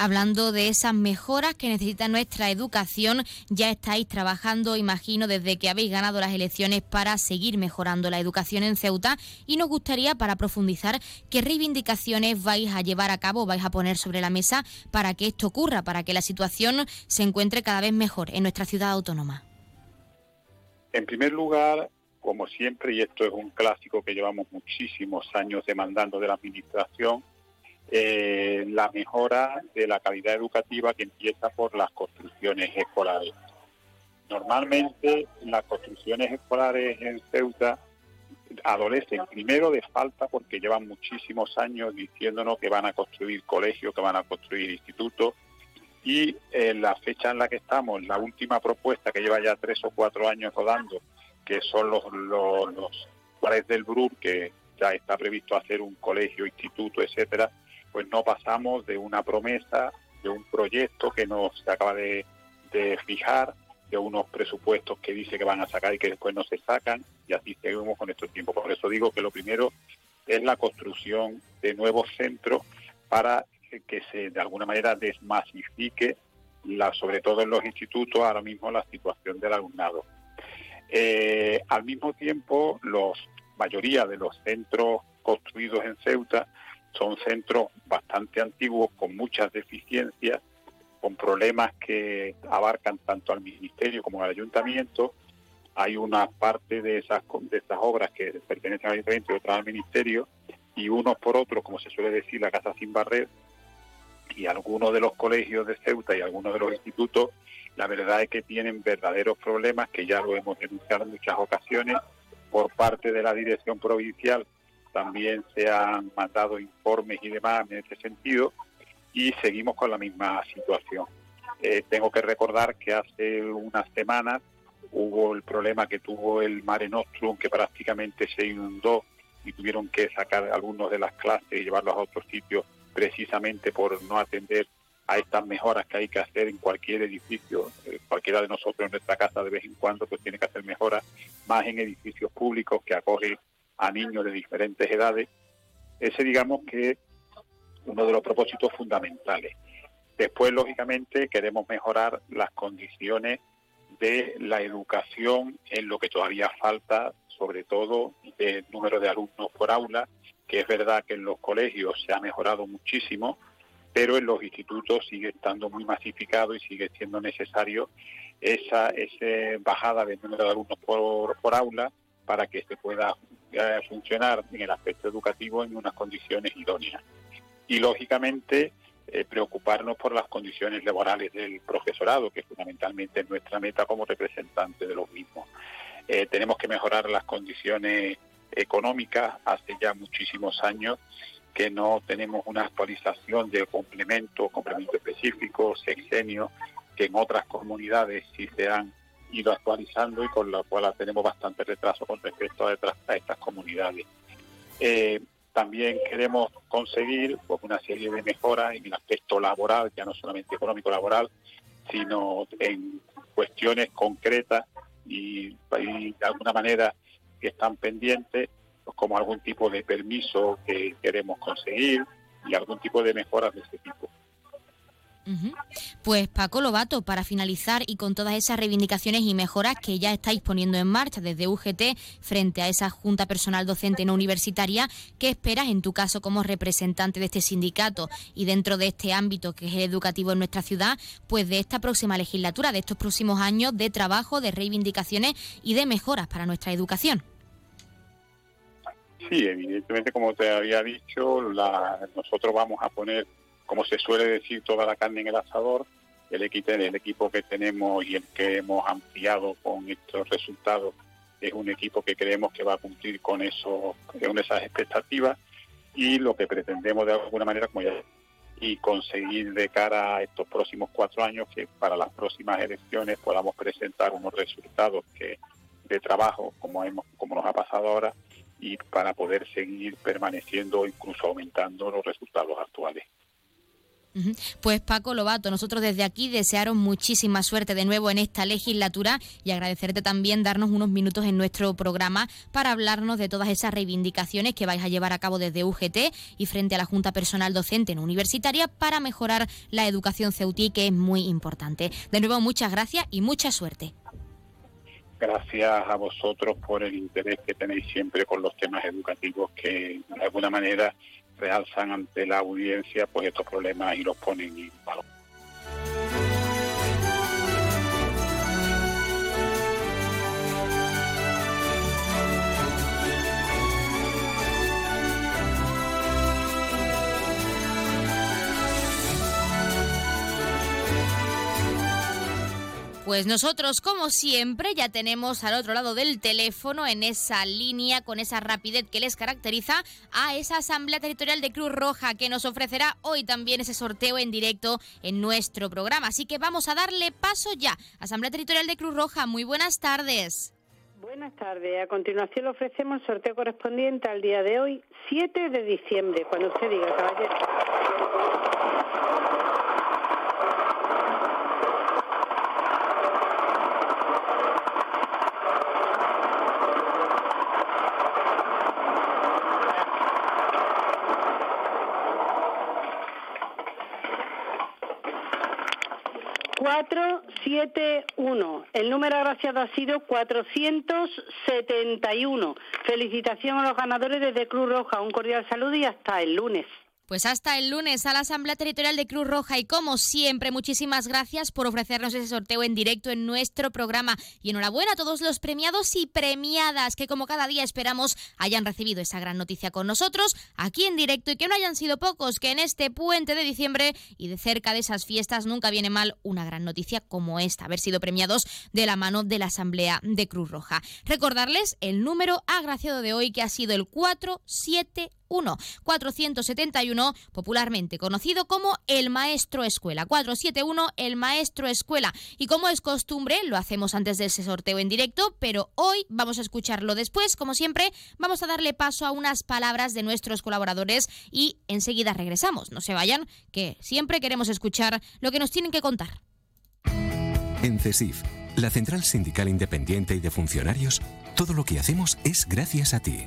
Hablando de esas mejoras que necesita nuestra educación, ya estáis trabajando, imagino, desde que habéis ganado las elecciones para seguir mejorando la educación en Ceuta y nos gustaría, para profundizar, qué reivindicaciones vais a llevar a cabo, vais a poner sobre la mesa para que esto ocurra, para que la situación se encuentre cada vez mejor en nuestra ciudad autónoma. En primer lugar, como siempre, y esto es un clásico que llevamos muchísimos años demandando de la Administración, eh, la mejora de la calidad educativa que empieza por las construcciones escolares. Normalmente las construcciones escolares en Ceuta adolecen primero de falta porque llevan muchísimos años diciéndonos que van a construir colegios, que van a construir institutos y en la fecha en la que estamos, la última propuesta que lleva ya tres o cuatro años rodando, que son los, los, del BRUR, que ya está previsto hacer un colegio, instituto, etcétera, pues no pasamos de una promesa, de un proyecto que nos acaba de, fijar, de unos presupuestos que dice que van a sacar y que después no se sacan, y así seguimos con estos tiempos. Por eso digo que lo primero es la construcción de nuevos centros para que se de alguna manera desmasifique, la, sobre todo en los institutos, ahora mismo la situación del alumnado. Eh, al mismo tiempo, la mayoría de los centros construidos en Ceuta son centros bastante antiguos, con muchas deficiencias, con problemas que abarcan tanto al Ministerio como al Ayuntamiento. Hay una parte de esas, de esas obras que pertenecen al Ayuntamiento y otras al Ministerio, y unos por otros, como se suele decir, la Casa Sin Barrer, y algunos de los colegios de Ceuta y algunos de los institutos, la verdad es que tienen verdaderos problemas que ya lo hemos denunciado en muchas ocasiones por parte de la dirección provincial también se han mandado informes y demás en ese sentido y seguimos con la misma situación. Eh, tengo que recordar que hace unas semanas hubo el problema que tuvo el Mare Nostrum, que prácticamente se inundó y tuvieron que sacar algunos de las clases y llevarlos a otros sitios precisamente por no atender a estas mejoras que hay que hacer en cualquier edificio. Eh, cualquiera de nosotros en nuestra casa de vez en cuando pues tiene que hacer mejoras, más en edificios públicos que acogen a niños de diferentes edades. Ese digamos que es uno de los propósitos fundamentales. Después, lógicamente, queremos mejorar las condiciones de la educación en lo que todavía falta, sobre todo el número de alumnos por aula, que es verdad que en los colegios se ha mejorado muchísimo, pero en los institutos sigue estando muy masificado y sigue siendo necesario esa, bajada del número de alumnos por aula para que se pueda eh, funcionar en el aspecto educativo en unas condiciones idóneas. Y lógicamente eh, preocuparnos por las condiciones laborales del profesorado, que fundamentalmente es nuestra meta como representante de los mismos. Eh, tenemos que mejorar las condiciones económicas. Hace ya muchísimos años que no tenemos una actualización de complemento, complemento específico, sexenio, que en otras comunidades sí se han ido actualizando y con la cual tenemos bastante retraso con respecto a, estas comunidades. Eh, también queremos conseguir pues, una serie de mejoras en el aspecto laboral, ya no solamente económico laboral, sino en cuestiones concretas y, de alguna manera que están pendientes, pues, como algún tipo de permiso que queremos conseguir y algún tipo de mejoras de ese tipo. Pues Paco Lobato, para finalizar y con todas esas reivindicaciones y mejoras que ya estáis poniendo en marcha desde UGT frente a esa Junta Personal Docente no universitaria, ¿qué esperas en tu caso como representante de este sindicato y dentro de este ámbito que es educativo en nuestra ciudad, pues de esta próxima legislatura, de estos próximos años de trabajo, de reivindicaciones y de mejoras para nuestra educación? Sí, evidentemente, como te había dicho, nosotros vamos a poner como se suele decir, toda la carne en el asador. El, el equipo que tenemos y el que hemos ampliado con estos resultados es un equipo que creemos que va a cumplir con, eso, con esas expectativas y lo que pretendemos de alguna manera, como ya y conseguir de cara a estos próximos cuatro años que para las próximas elecciones podamos presentar unos resultados de trabajo como hemos como nos ha pasado ahora y para poder seguir permaneciendo incluso aumentando los resultados actuales. Pues Paco Lobato, nosotros desde aquí desearos muchísima suerte de nuevo en esta legislatura y agradecerte también darnos unos minutos en nuestro programa para hablarnos de todas esas reivindicaciones que vais a llevar a cabo desde UGT y frente a la Junta Personal Docente no Universitaria para mejorar la educación ceutí, que es muy importante. De nuevo, muchas gracias y mucha suerte. Gracias a vosotros por el interés que tenéis siempre con los temas educativos que de alguna manera realzan ante la audiencia pues estos problemas y los ponen en valor. Pues nosotros, como siempre, ya tenemos al otro lado del teléfono, en esa línea, con esa rapidez que les caracteriza, a esa Asamblea Territorial de Cruz Roja, que nos ofrecerá hoy también ese sorteo en directo en nuestro programa. Así que vamos a darle paso ya. Asamblea Territorial de Cruz Roja, muy buenas tardes. Buenas tardes. A continuación le ofrecemos el sorteo correspondiente al día de hoy, 7 de diciembre, cuando usted diga, caballero. Cuatro, siete, uno. El número agraciado ha sido 471. Felicitación a los ganadores desde Cruz Roja. Un cordial saludo y hasta el lunes. Pues hasta el lunes a la Asamblea Territorial de Cruz Roja y como siempre, muchísimas gracias por ofrecernos ese sorteo en directo en nuestro programa. Y enhorabuena a todos los premiados y premiadas que como cada día esperamos hayan recibido esa gran noticia con nosotros aquí en directo y que no hayan sido pocos, que en este puente de diciembre y de cerca de esas fiestas nunca viene mal una gran noticia como esta, haber sido premiados de la mano de la Asamblea de Cruz Roja. Recordarles el número agraciado de hoy que ha sido el 471. 471, popularmente conocido como el Maestro Escuela. 471, el Maestro Escuela. Y como es costumbre, lo hacemos antes de ese sorteo en directo, pero hoy vamos a escucharlo después. Como siempre, vamos a darle paso a unas palabras de nuestros colaboradores y enseguida regresamos. No se vayan, que siempre queremos escuchar lo que nos tienen que contar. En CESIF, la Central Sindical Independiente y de Funcionarios, todo lo que hacemos es gracias a ti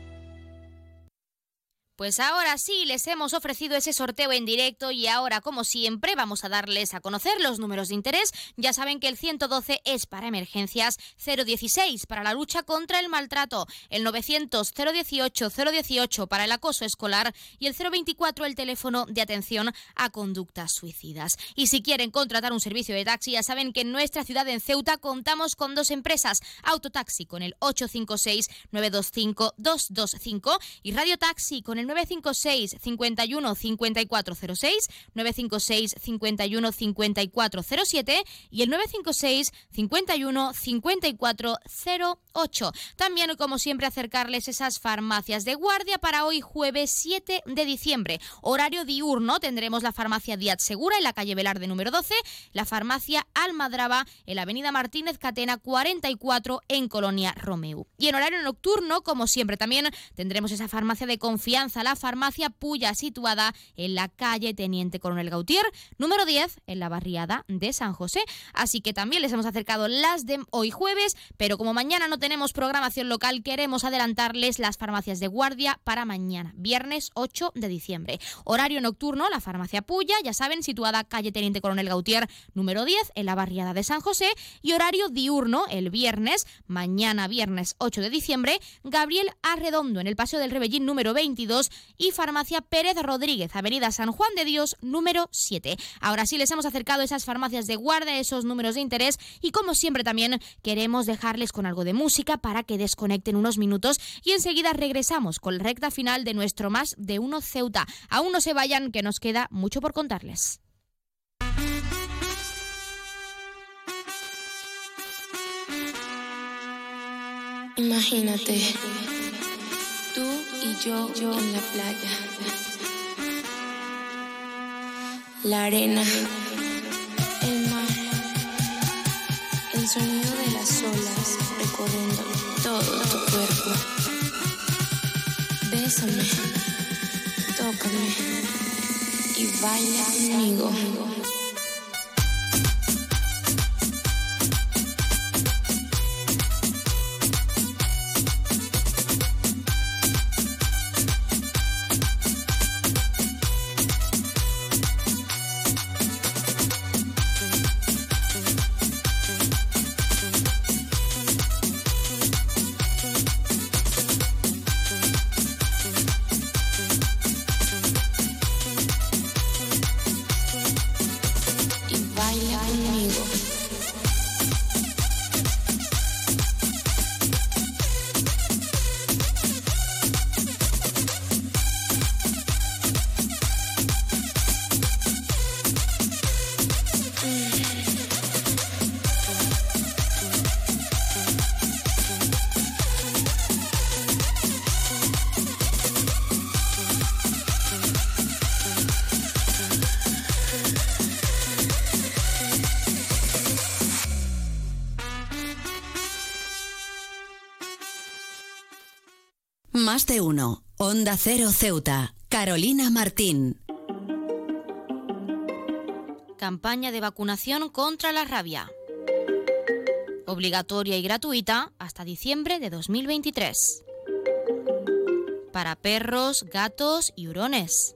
Pues ahora sí, les hemos ofrecido ese sorteo en directo y ahora, como siempre, vamos a darles a conocer los números de interés. Ya saben que el 112 es para emergencias, 016 para la lucha contra el maltrato, el 900 018 018 para el acoso escolar y el 024 el teléfono de atención a conductas suicidas. Y si quieren contratar un servicio de taxi, ya saben que en nuestra ciudad en Ceuta contamos con dos empresas, Autotaxi con el 856 925 225 y Radio Taxi con el 956 51 5406, 956 51 5407 y el 956 51 5408. También, como siempre, acercarles esas farmacias de guardia para hoy jueves 7 de diciembre. Horario diurno tendremos la farmacia Díaz Segura en la calle Velarde número 12, la farmacia Almadraba en la avenida Martínez Catena 44 en Colonia Romeu. Y en horario nocturno, como siempre, también tendremos esa farmacia de confianza la farmacia Puya, situada en la calle Teniente Coronel Gautier, número 10, en la barriada de San José. Así que también les hemos acercado las de hoy jueves, pero como mañana no tenemos programación local, queremos adelantarles las farmacias de guardia para mañana, viernes 8 de diciembre. Horario nocturno, la farmacia Puya, ya saben, situada calle Teniente Coronel Gautier, número 10, en la barriada de San José. Y horario diurno, el viernes, mañana viernes 8 de diciembre, Gabriel Arredondo, en el Paseo del Rebellín número 22 y Farmacia Pérez Rodríguez, Avenida San Juan de Dios, número 7. Ahora sí les hemos acercado esas farmacias de guardia, esos números de interés y como siempre también queremos dejarles con algo de música música para que desconecten unos minutos y enseguida regresamos con la recta final de nuestro Más de Uno Ceuta. Aún no se vayan, que nos queda mucho por contarles. Imagínate, tú y yo, yo en la playa. La arena, el mar, el sonido de las olas todo tu cuerpo. Bésame, tócame y baila conmigo. De uno. Onda Cero Ceuta. Carolina Martín. Campaña de vacunación contra la rabia. Obligatoria y gratuita hasta diciembre de 2023. Para perros, gatos y hurones.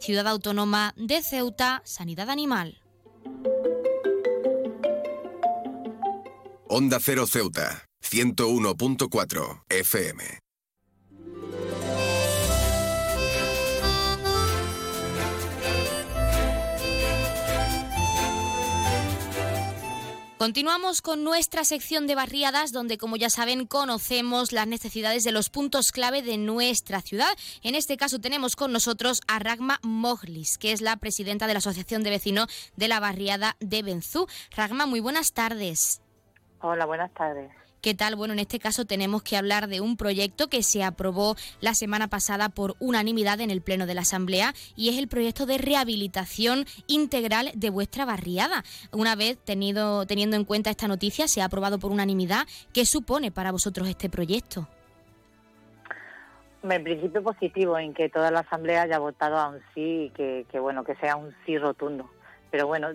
Ciudad Autónoma de Ceuta, Sanidad Animal. Onda Cero Ceuta. 101.4 FM. Continuamos con nuestra sección de barriadas donde como ya saben conocemos las necesidades de los puntos clave de nuestra ciudad. En este caso tenemos con nosotros a Ragma Moglis, que es la presidenta de la Asociación de Vecinos de la barriada de Benzú. Ragma, muy buenas tardes. Hola, buenas tardes. ¿Qué tal? Bueno, en este caso tenemos que hablar de un proyecto que se aprobó la semana pasada por unanimidad en el Pleno de la Asamblea y es el proyecto de rehabilitación integral de vuestra barriada. Una vez tenido, teniendo en cuenta esta noticia, se ha aprobado por unanimidad. ¿Qué supone para vosotros este proyecto? En principio positivo en que toda la Asamblea haya votado a un sí y que, que bueno, que sea un sí rotundo. Pero bueno,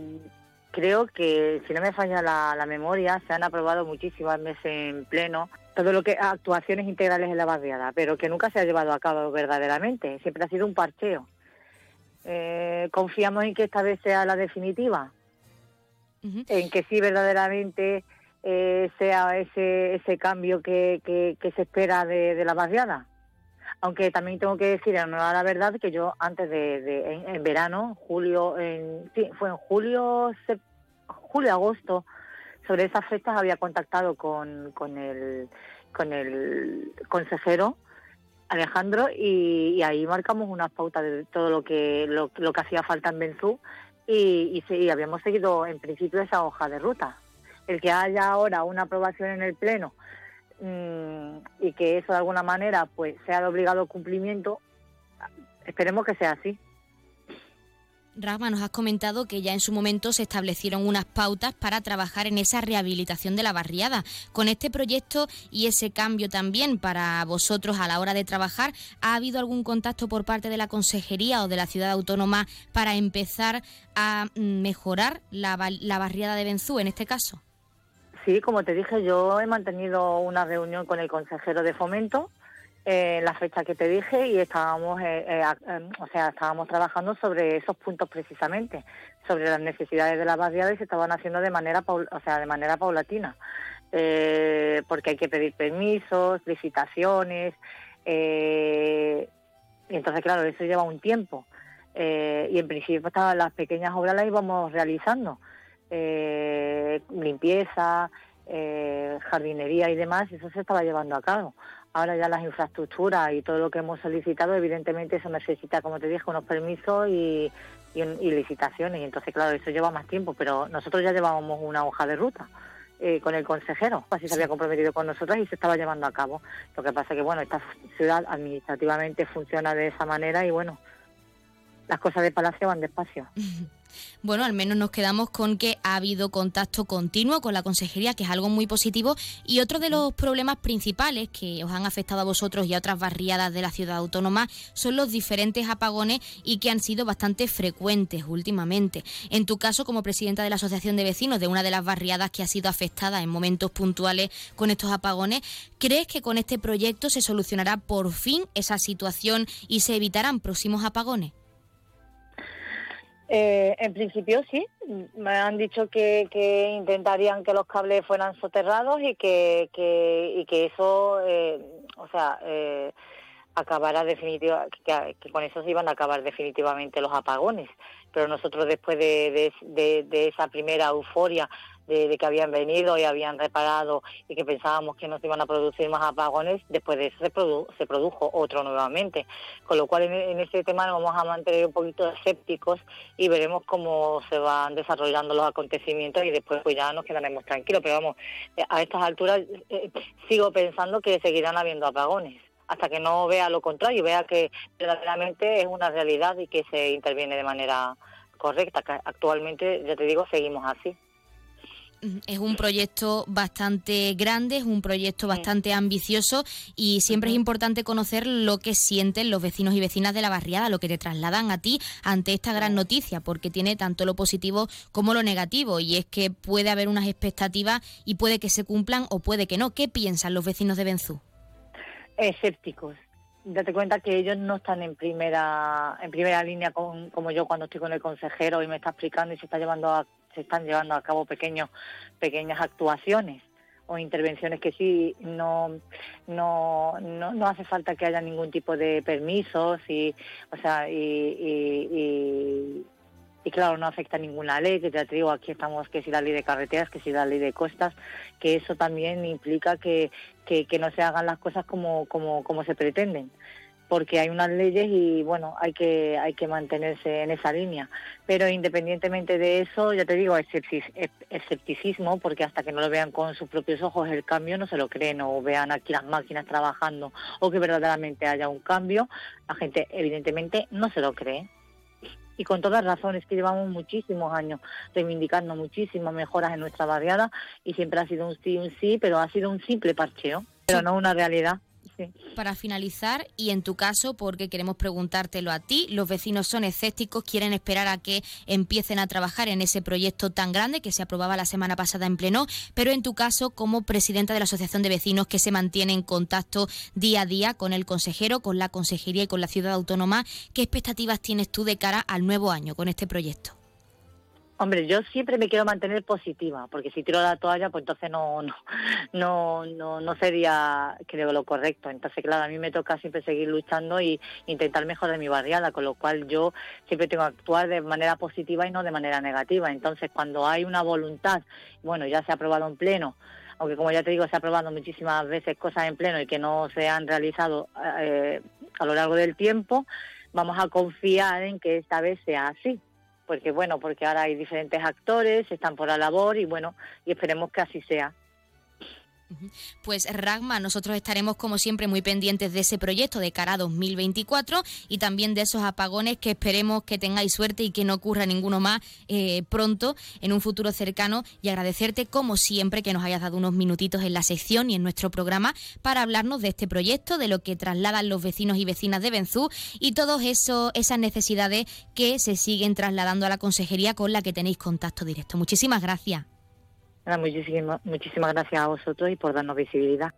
creo que, si no me falla la, memoria, se han aprobado muchísimas veces en pleno todo lo que actuaciones integrales en la barriada, pero que nunca se ha llevado a cabo verdaderamente. Siempre ha sido un parcheo. Eh, confiamos en que esta vez sea la definitiva, en que sí verdaderamente eh, sea ese, ese cambio que, que, se espera de, la barriada. Aunque también tengo que decir, a la verdad, que yo antes de, en, verano, julio, en, sí, fue en julio, julio, agosto, sobre esas fechas había contactado con, con, el, con el consejero Alejandro y, ahí marcamos unas pautas de todo lo que, lo, que hacía falta en Benzú y, y, habíamos seguido en principio esa hoja de ruta. El que haya ahora una aprobación en el Pleno y que eso de alguna manera pues sea de obligado cumplimiento, esperemos que sea así. Rasma, nos has comentado que ya en su momento se establecieron unas pautas para trabajar en esa rehabilitación de la barriada. Con este proyecto y ese cambio también para vosotros a la hora de trabajar, ¿ha habido algún contacto por parte de la Consejería o de la Ciudad Autónoma para empezar a mm, mejorar la, la barriada de Benzú en este caso? Sí, como te dije, yo he mantenido una reunión con el consejero de fomento eh, en la fecha que te dije y estábamos, eh, eh, em, o sea, estábamos trabajando sobre esos puntos precisamente, sobre las necesidades de la barriada y se estaban haciendo de manera, o sea, de manera paulatina, porque hay que pedir permisos, licitaciones, y entonces claro, eso lleva un tiempo. y en principio las pequeñas obras las íbamos realizando eh, limpieza, eh, jardinería y demás, eso se estaba llevando a cabo. Ahora ya las infraestructuras y todo lo que hemos solicitado, evidentemente eso necesita, como te dije, unos permisos y, y, licitaciones. Y entonces, claro, eso lleva más tiempo, pero nosotros ya llevábamos una hoja de ruta eh, con el consejero, así se había comprometido con nosotros y se estaba llevando a cabo. Lo que pasa que, bueno, esta ciudad administrativamente funciona de esa manera y, bueno, las cosas de Palacio van despacio. bueno, al menos nos quedamos con que ha habido contacto continuo con la consejería, que es algo muy positivo. Y otro de los problemas principales que os han afectado a vosotros y a otras barriadas de la ciudad autónoma son los diferentes apagones y que han sido bastante frecuentes últimamente. En tu caso, como presidenta de la Asociación de Vecinos de una de las barriadas que ha sido afectada en momentos puntuales con estos apagones, ¿crees que con este proyecto se solucionará por fin esa situación y se evitarán próximos apagones? Eh, en principio sí, me han dicho que, intentarían que los cables fueran soterrados y que, y que eso, eh, o sea, eh, acabara que, con eso se iban a acabar definitivamente los apagones. Pero nosotros después de, de esa primera euforia de, que habían venido y habían reparado y que pensábamos que no se iban a producir más apagones, después de eso se, produjo otro nuevamente. Con lo cual en, ese tema nos vamos a mantener un poquito escépticos y veremos cómo se van desarrollando los acontecimientos y después pues ya nos quedaremos tranquilos. Pero vamos, a estas alturas eh, sigo pensando que seguirán habiendo apagones hasta que no vea lo contrario, vea que verdaderamente es una realidad y que se interviene de manera correcta. Actualmente, ya te digo, seguimos así. Es un proyecto bastante grande, es un proyecto bastante ambicioso y siempre es importante conocer lo que sienten los vecinos y vecinas de la barriada, lo que te trasladan a ti ante esta gran noticia, porque tiene tanto lo positivo como lo negativo y es que puede haber unas expectativas y puede que se cumplan o puede que no. ¿Qué piensan los vecinos de Benzú? Escépticos. Date cuenta que ellos no están en primera en primera línea como yo cuando estoy con el consejero y me está explicando y se está llevando a se están llevando a cabo pequeños, pequeñas actuaciones o intervenciones que sí no, no, no, hace falta que haya ningún tipo de permisos y o sea y, y, claro no afecta ninguna ley que te digo aquí estamos que si la ley de carreteras que si la ley de costas que eso también implica que, que, que no se hagan las cosas como, como, como se pretenden porque hay unas leyes y bueno, hay que hay que mantenerse en esa línea. Pero independientemente de eso, ya te digo, escepticismo, porque hasta que no lo vean con sus propios ojos el cambio no se lo creen o vean aquí las máquinas trabajando o que verdaderamente haya un cambio, la gente evidentemente no se lo cree. Y con todas razones, que llevamos muchísimos años reivindicando muchísimas mejoras en nuestra barriada y siempre ha sido un sí, un sí, pero ha sido un simple parcheo, pero no una realidad. Para finalizar, y en tu caso, porque queremos preguntártelo a ti, los vecinos son escépticos, quieren esperar a que empiecen a trabajar en ese proyecto tan grande que se aprobaba la semana pasada en pleno, pero en tu caso, como presidenta de la Asociación de Vecinos que se mantiene en contacto día a día con el consejero, con la consejería y con la ciudad autónoma, ¿qué expectativas tienes tú de cara al nuevo año con este proyecto? Hombre, yo siempre me quiero mantener positiva, porque si tiro la toalla, pues entonces no, no, no, no, no sería, creo, lo correcto. Entonces, claro, a mí me toca siempre seguir luchando y intentar mejorar mi barriada, con lo cual yo siempre tengo que actuar de manera positiva y no de manera negativa. Entonces, cuando hay una voluntad, bueno, ya se ha aprobado en pleno, aunque como ya te digo, se ha aprobado muchísimas veces cosas en pleno y que no se han realizado eh, a lo largo del tiempo, vamos a confiar en que esta vez sea así porque bueno, porque ahora hay diferentes actores, están por la labor y bueno, y esperemos que así sea. Pues Ragma, nosotros estaremos como siempre muy pendientes de ese proyecto de cara a 2024 y también de esos apagones que esperemos que tengáis suerte y que no ocurra ninguno más eh, pronto en un futuro cercano. Y agradecerte como siempre que nos hayas dado unos minutitos en la sección y en nuestro programa para hablarnos de este proyecto, de lo que trasladan los vecinos y vecinas de Benzú y todas esas necesidades que se siguen trasladando a la consejería con la que tenéis contacto directo. Muchísimas gracias muchísimas, muchísimas gracias a vosotros y por darnos visibilidad.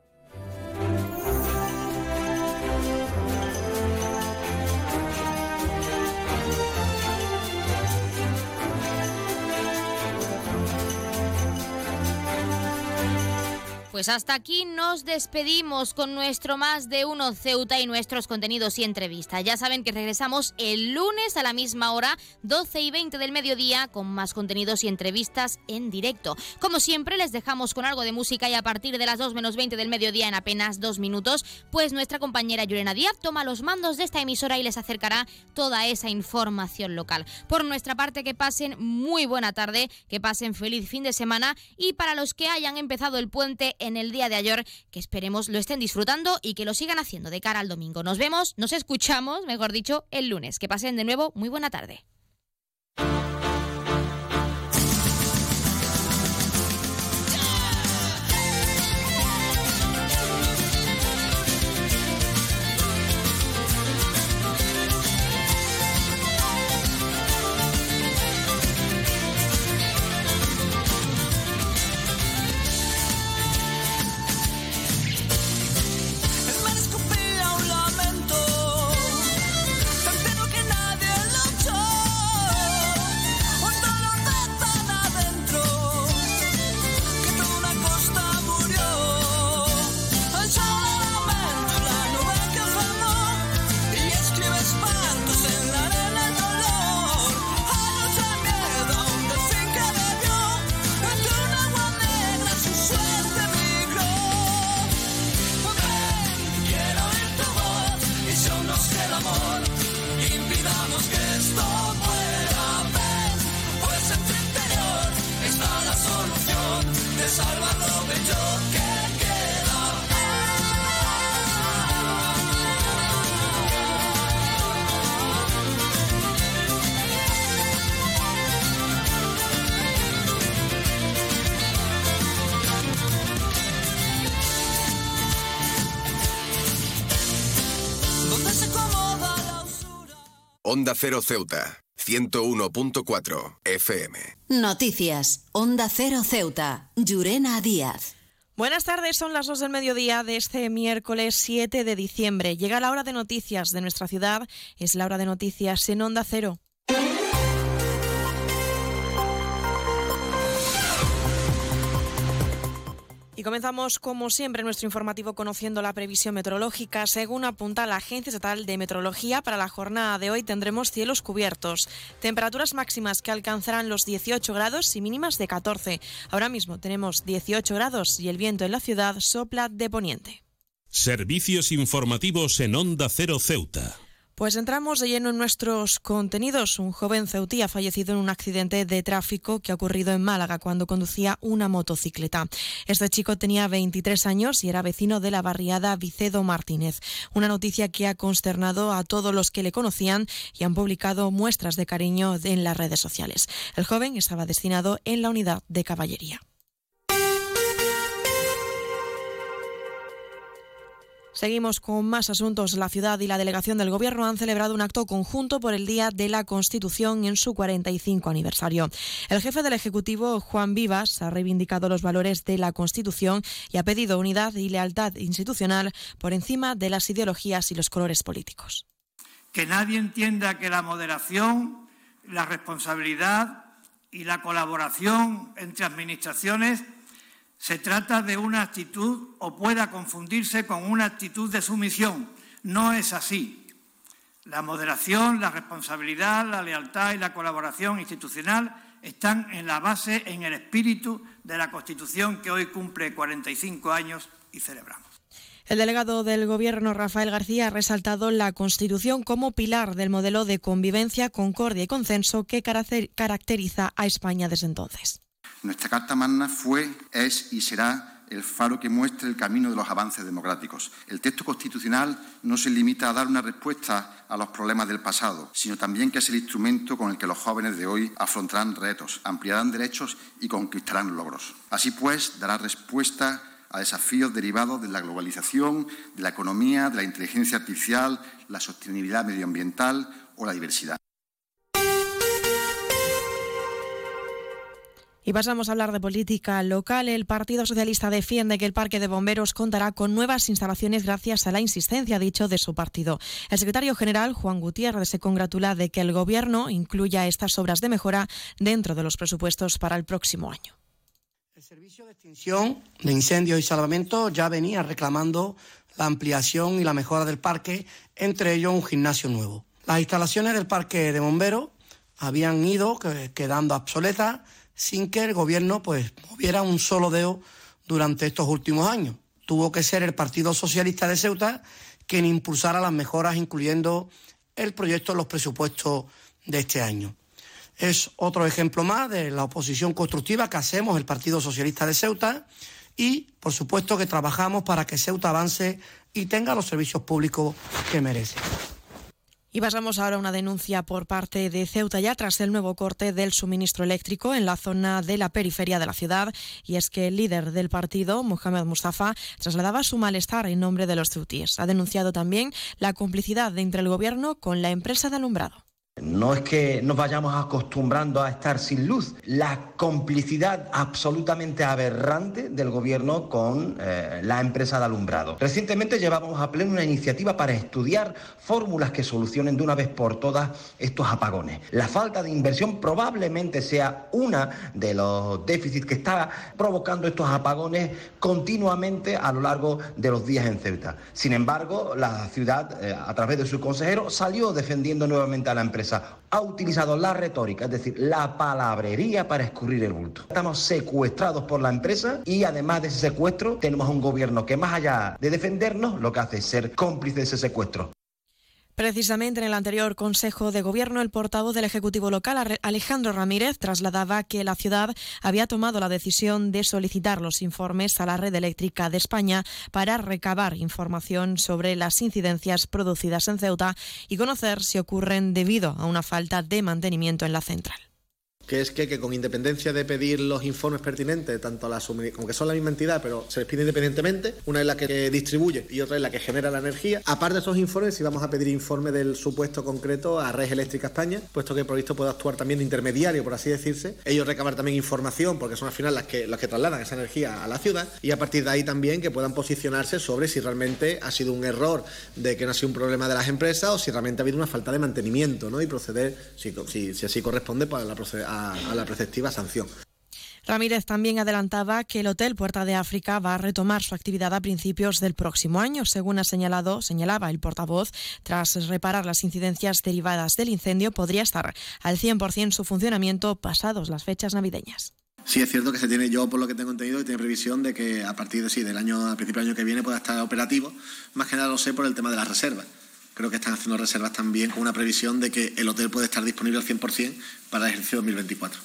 Pues hasta aquí nos despedimos con nuestro más de uno Ceuta y nuestros contenidos y entrevistas. Ya saben que regresamos el lunes a la misma hora, 12 y 20 del mediodía, con más contenidos y entrevistas en directo. Como siempre, les dejamos con algo de música y a partir de las 2 menos 20 del mediodía, en apenas dos minutos, pues nuestra compañera Yurena Díaz toma los mandos de esta emisora y les acercará toda esa información local. Por nuestra parte, que pasen muy buena tarde, que pasen feliz fin de semana y para los que hayan empezado el puente, en el día de ayer, que esperemos lo estén disfrutando y que lo sigan haciendo de cara al domingo. Nos vemos, nos escuchamos, mejor dicho, el lunes. Que pasen de nuevo muy buena tarde. Onda Cero Ceuta, 101.4 FM. Noticias. Onda Cero Ceuta. Llurena Díaz. Buenas tardes, son las 2 del mediodía de este miércoles 7 de diciembre. Llega la hora de noticias de nuestra ciudad, es la hora de noticias en Onda Cero. Comenzamos, como siempre, nuestro informativo conociendo la previsión meteorológica. Según apunta la Agencia Estatal de Meteorología, para la jornada de hoy tendremos cielos cubiertos, temperaturas máximas que alcanzarán los 18 grados y mínimas de 14. Ahora mismo tenemos 18 grados y el viento en la ciudad sopla de poniente. Servicios informativos en Onda Cero Ceuta. Pues entramos de lleno en nuestros contenidos. Un joven ceutí ha fallecido en un accidente de tráfico que ha ocurrido en Málaga cuando conducía una motocicleta. Este chico tenía 23 años y era vecino de la barriada Vicedo Martínez. Una noticia que ha consternado a todos los que le conocían y han publicado muestras de cariño en las redes sociales. El joven estaba destinado en la unidad de caballería. Seguimos con más asuntos. La ciudad y la delegación del Gobierno han celebrado un acto conjunto por el Día de la Constitución en su 45 aniversario. El jefe del Ejecutivo, Juan Vivas, ha reivindicado los valores de la Constitución y ha pedido unidad y lealtad institucional por encima de las ideologías y los colores políticos. Que nadie entienda que la moderación, la responsabilidad y la colaboración entre administraciones se trata de una actitud o pueda confundirse con una actitud de sumisión. No es así. La moderación, la responsabilidad, la lealtad y la colaboración institucional están en la base, en el espíritu de la Constitución que hoy cumple 45 años y celebramos. El delegado del Gobierno, Rafael García, ha resaltado la Constitución como pilar del modelo de convivencia, concordia y consenso que caracteriza a España desde entonces. Nuestra Carta Magna fue, es y será el faro que muestre el camino de los avances democráticos. El texto constitucional no se limita a dar una respuesta a los problemas del pasado, sino también que es el instrumento con el que los jóvenes de hoy afrontarán retos, ampliarán derechos y conquistarán logros. Así pues, dará respuesta a desafíos derivados de la globalización, de la economía, de la inteligencia artificial, la sostenibilidad medioambiental o la diversidad. Y pasamos a hablar de política local. El Partido Socialista defiende que el Parque de Bomberos contará con nuevas instalaciones gracias a la insistencia, dicho, de su partido. El secretario general, Juan Gutiérrez, se congratula de que el Gobierno incluya estas obras de mejora dentro de los presupuestos para el próximo año. El Servicio de Extinción de Incendios y Salvamento ya venía reclamando la ampliación y la mejora del parque, entre ellos un gimnasio nuevo. Las instalaciones del parque de bomberos habían ido quedando obsoletas sin que el gobierno pues moviera un solo dedo durante estos últimos años. Tuvo que ser el Partido Socialista de Ceuta quien impulsara las mejoras, incluyendo el proyecto de los presupuestos de este año. Es otro ejemplo más de la oposición constructiva que hacemos el Partido Socialista de Ceuta y, por supuesto, que trabajamos para que Ceuta avance y tenga los servicios públicos que merece. Y pasamos ahora a una denuncia por parte de Ceuta ya tras el nuevo corte del suministro eléctrico en la zona de la periferia de la ciudad. Y es que el líder del partido, Mohamed Mustafa, trasladaba su malestar en nombre de los ceutíes. Ha denunciado también la complicidad entre el gobierno con la empresa de alumbrado. No es que nos vayamos acostumbrando a estar sin luz, la complicidad absolutamente aberrante del gobierno con eh, la empresa de alumbrado. Recientemente llevábamos a pleno una iniciativa para estudiar fórmulas que solucionen de una vez por todas estos apagones. La falta de inversión probablemente sea una de los déficits que está provocando estos apagones continuamente a lo largo de los días en Ceuta. Sin embargo, la ciudad, eh, a través de su consejero, salió defendiendo nuevamente a la empresa ha utilizado la retórica, es decir, la palabrería para escurrir el bulto. Estamos secuestrados por la empresa y además de ese secuestro tenemos un gobierno que más allá de defendernos lo que hace es ser cómplice de ese secuestro. Precisamente en el anterior Consejo de Gobierno, el portavoz del Ejecutivo local, Alejandro Ramírez, trasladaba que la ciudad había tomado la decisión de solicitar los informes a la red eléctrica de España para recabar información sobre las incidencias producidas en Ceuta y conocer si ocurren debido a una falta de mantenimiento en la central que es que, con independencia de pedir los informes pertinentes, tanto a la como que son la misma entidad, pero se les pide independientemente, una es la que distribuye y otra es la que genera la energía. Aparte de esos informes, si vamos a pedir informe del supuesto concreto a Red Eléctrica España, puesto que el proyecto puede actuar también de intermediario, por así decirse. Ellos recabar también información, porque son al final las que, las que trasladan esa energía a la ciudad, y a partir de ahí también que puedan posicionarse sobre si realmente ha sido un error de que no ha sido un problema de las empresas o si realmente ha habido una falta de mantenimiento, ¿no? Y proceder, si, si, así corresponde, para la proceder a, la preceptiva sanción. Ramírez también adelantaba que el Hotel Puerta de África va a retomar su actividad a principios del próximo año, según ha señalado, señalaba el portavoz, tras reparar las incidencias derivadas del incendio, podría estar al 100% su funcionamiento pasados las fechas navideñas. Sí, es cierto que se tiene, yo por lo que tengo entendido, y tiene previsión de que a partir de sí, del año, a principio del año que viene pueda estar operativo. Más que nada lo sé por el tema de las reservas creo que están haciendo reservas también con una previsión de que el hotel puede estar disponible al 100% para el ejercicio 2024.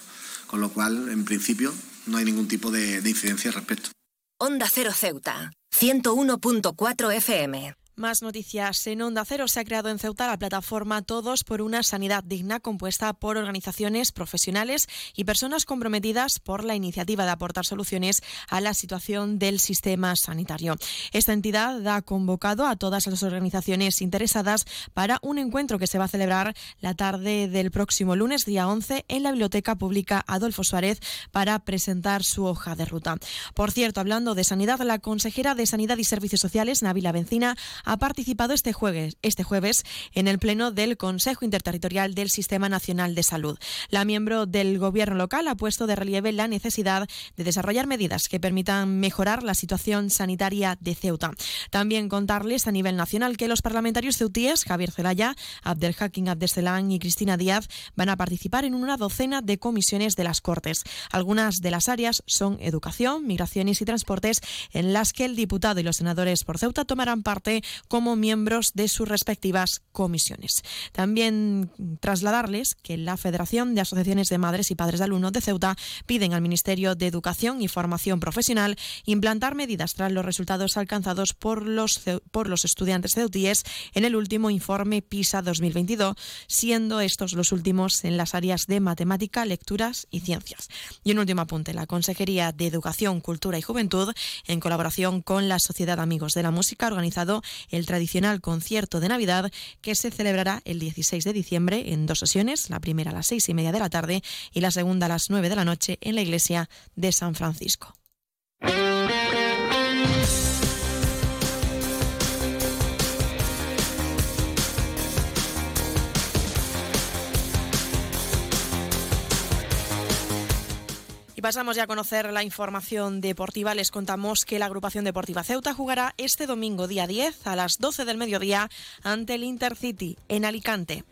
Con lo cual, en principio, no hay ningún tipo de, de incidencia al respecto. Onda Cero Ceuta, 101.4 FM. Más noticias. En Onda Cero se ha creado en Ceuta la plataforma Todos por una Sanidad Digna, compuesta por organizaciones profesionales y personas comprometidas por la iniciativa de aportar soluciones a la situación del sistema sanitario. Esta entidad ha convocado a todas las organizaciones interesadas para un encuentro que se va a celebrar la tarde del próximo lunes, día 11, en la Biblioteca Pública Adolfo Suárez para presentar su hoja de ruta. Por cierto, hablando de sanidad, la consejera de Sanidad y Servicios Sociales, Navila Bencina, ha participado este jueves, este jueves en el Pleno del Consejo Interterritorial del Sistema Nacional de Salud. La miembro del Gobierno local ha puesto de relieve la necesidad de desarrollar medidas que permitan mejorar la situación sanitaria de Ceuta. También contarles a nivel nacional que los parlamentarios ceutíes, Javier Zelaya, Abdelhakim Abdeselán y Cristina Díaz, van a participar en una docena de comisiones de las Cortes. Algunas de las áreas son educación, migraciones y transportes, en las que el diputado y los senadores por Ceuta tomarán parte como miembros de sus respectivas comisiones. También trasladarles que la Federación de Asociaciones de Madres y Padres de Alumnos de Ceuta piden al Ministerio de Educación y Formación Profesional implantar medidas tras los resultados alcanzados por los, por los estudiantes ceutíes en el último informe PISA 2022, siendo estos los últimos en las áreas de matemática, lecturas y ciencias. Y un último apunte, la Consejería de Educación, Cultura y Juventud, en colaboración con la Sociedad Amigos de la Música, ha organizado el tradicional concierto de Navidad que se celebrará el 16 de diciembre en dos sesiones, la primera a las seis y media de la tarde y la segunda a las nueve de la noche en la iglesia de San Francisco. Y pasamos ya a conocer la información deportiva. Les contamos que la agrupación deportiva Ceuta jugará este domingo día 10 a las 12 del mediodía ante el Intercity en Alicante.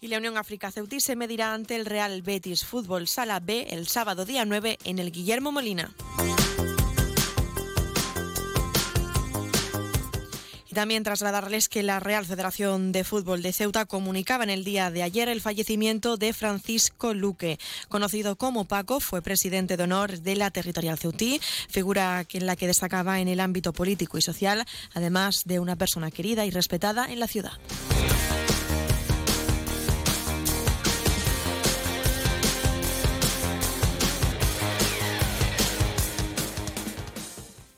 Y la Unión África Ceutí se medirá ante el Real Betis Fútbol Sala B el sábado día 9 en el Guillermo Molina. También trasladarles que la Real Federación de Fútbol de Ceuta comunicaba en el día de ayer el fallecimiento de Francisco Luque. Conocido como Paco, fue presidente de honor de la Territorial Ceutí, figura en la que destacaba en el ámbito político y social, además de una persona querida y respetada en la ciudad.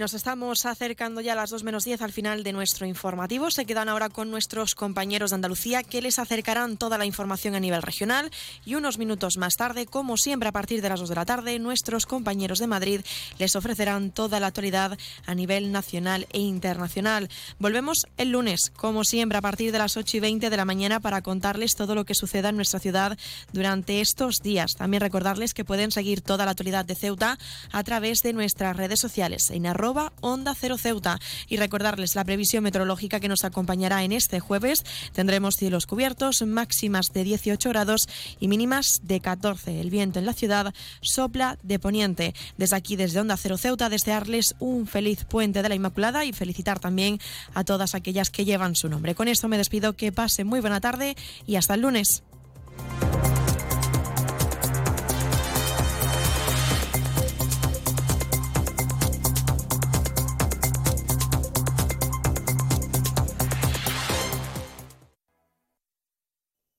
Nos estamos acercando ya a las 2 menos 10 al final de nuestro informativo. Se quedan ahora con nuestros compañeros de Andalucía que les acercarán toda la información a nivel regional. Y unos minutos más tarde, como siempre a partir de las 2 de la tarde, nuestros compañeros de Madrid les ofrecerán toda la actualidad a nivel nacional e internacional. Volvemos el lunes, como siempre, a partir de las 8 y 20 de la mañana para contarles todo lo que suceda en nuestra ciudad durante estos días. También recordarles que pueden seguir toda la actualidad de Ceuta a través de nuestras redes sociales en Onda Cero Ceuta. Y recordarles la previsión meteorológica que nos acompañará en este jueves. Tendremos cielos cubiertos, máximas de 18 grados y mínimas de 14. El viento en la ciudad sopla de poniente. Desde aquí, desde Onda Cero Ceuta, desearles un feliz puente de la Inmaculada y felicitar también a todas aquellas que llevan su nombre. Con esto me despido, que pasen muy buena tarde y hasta el lunes.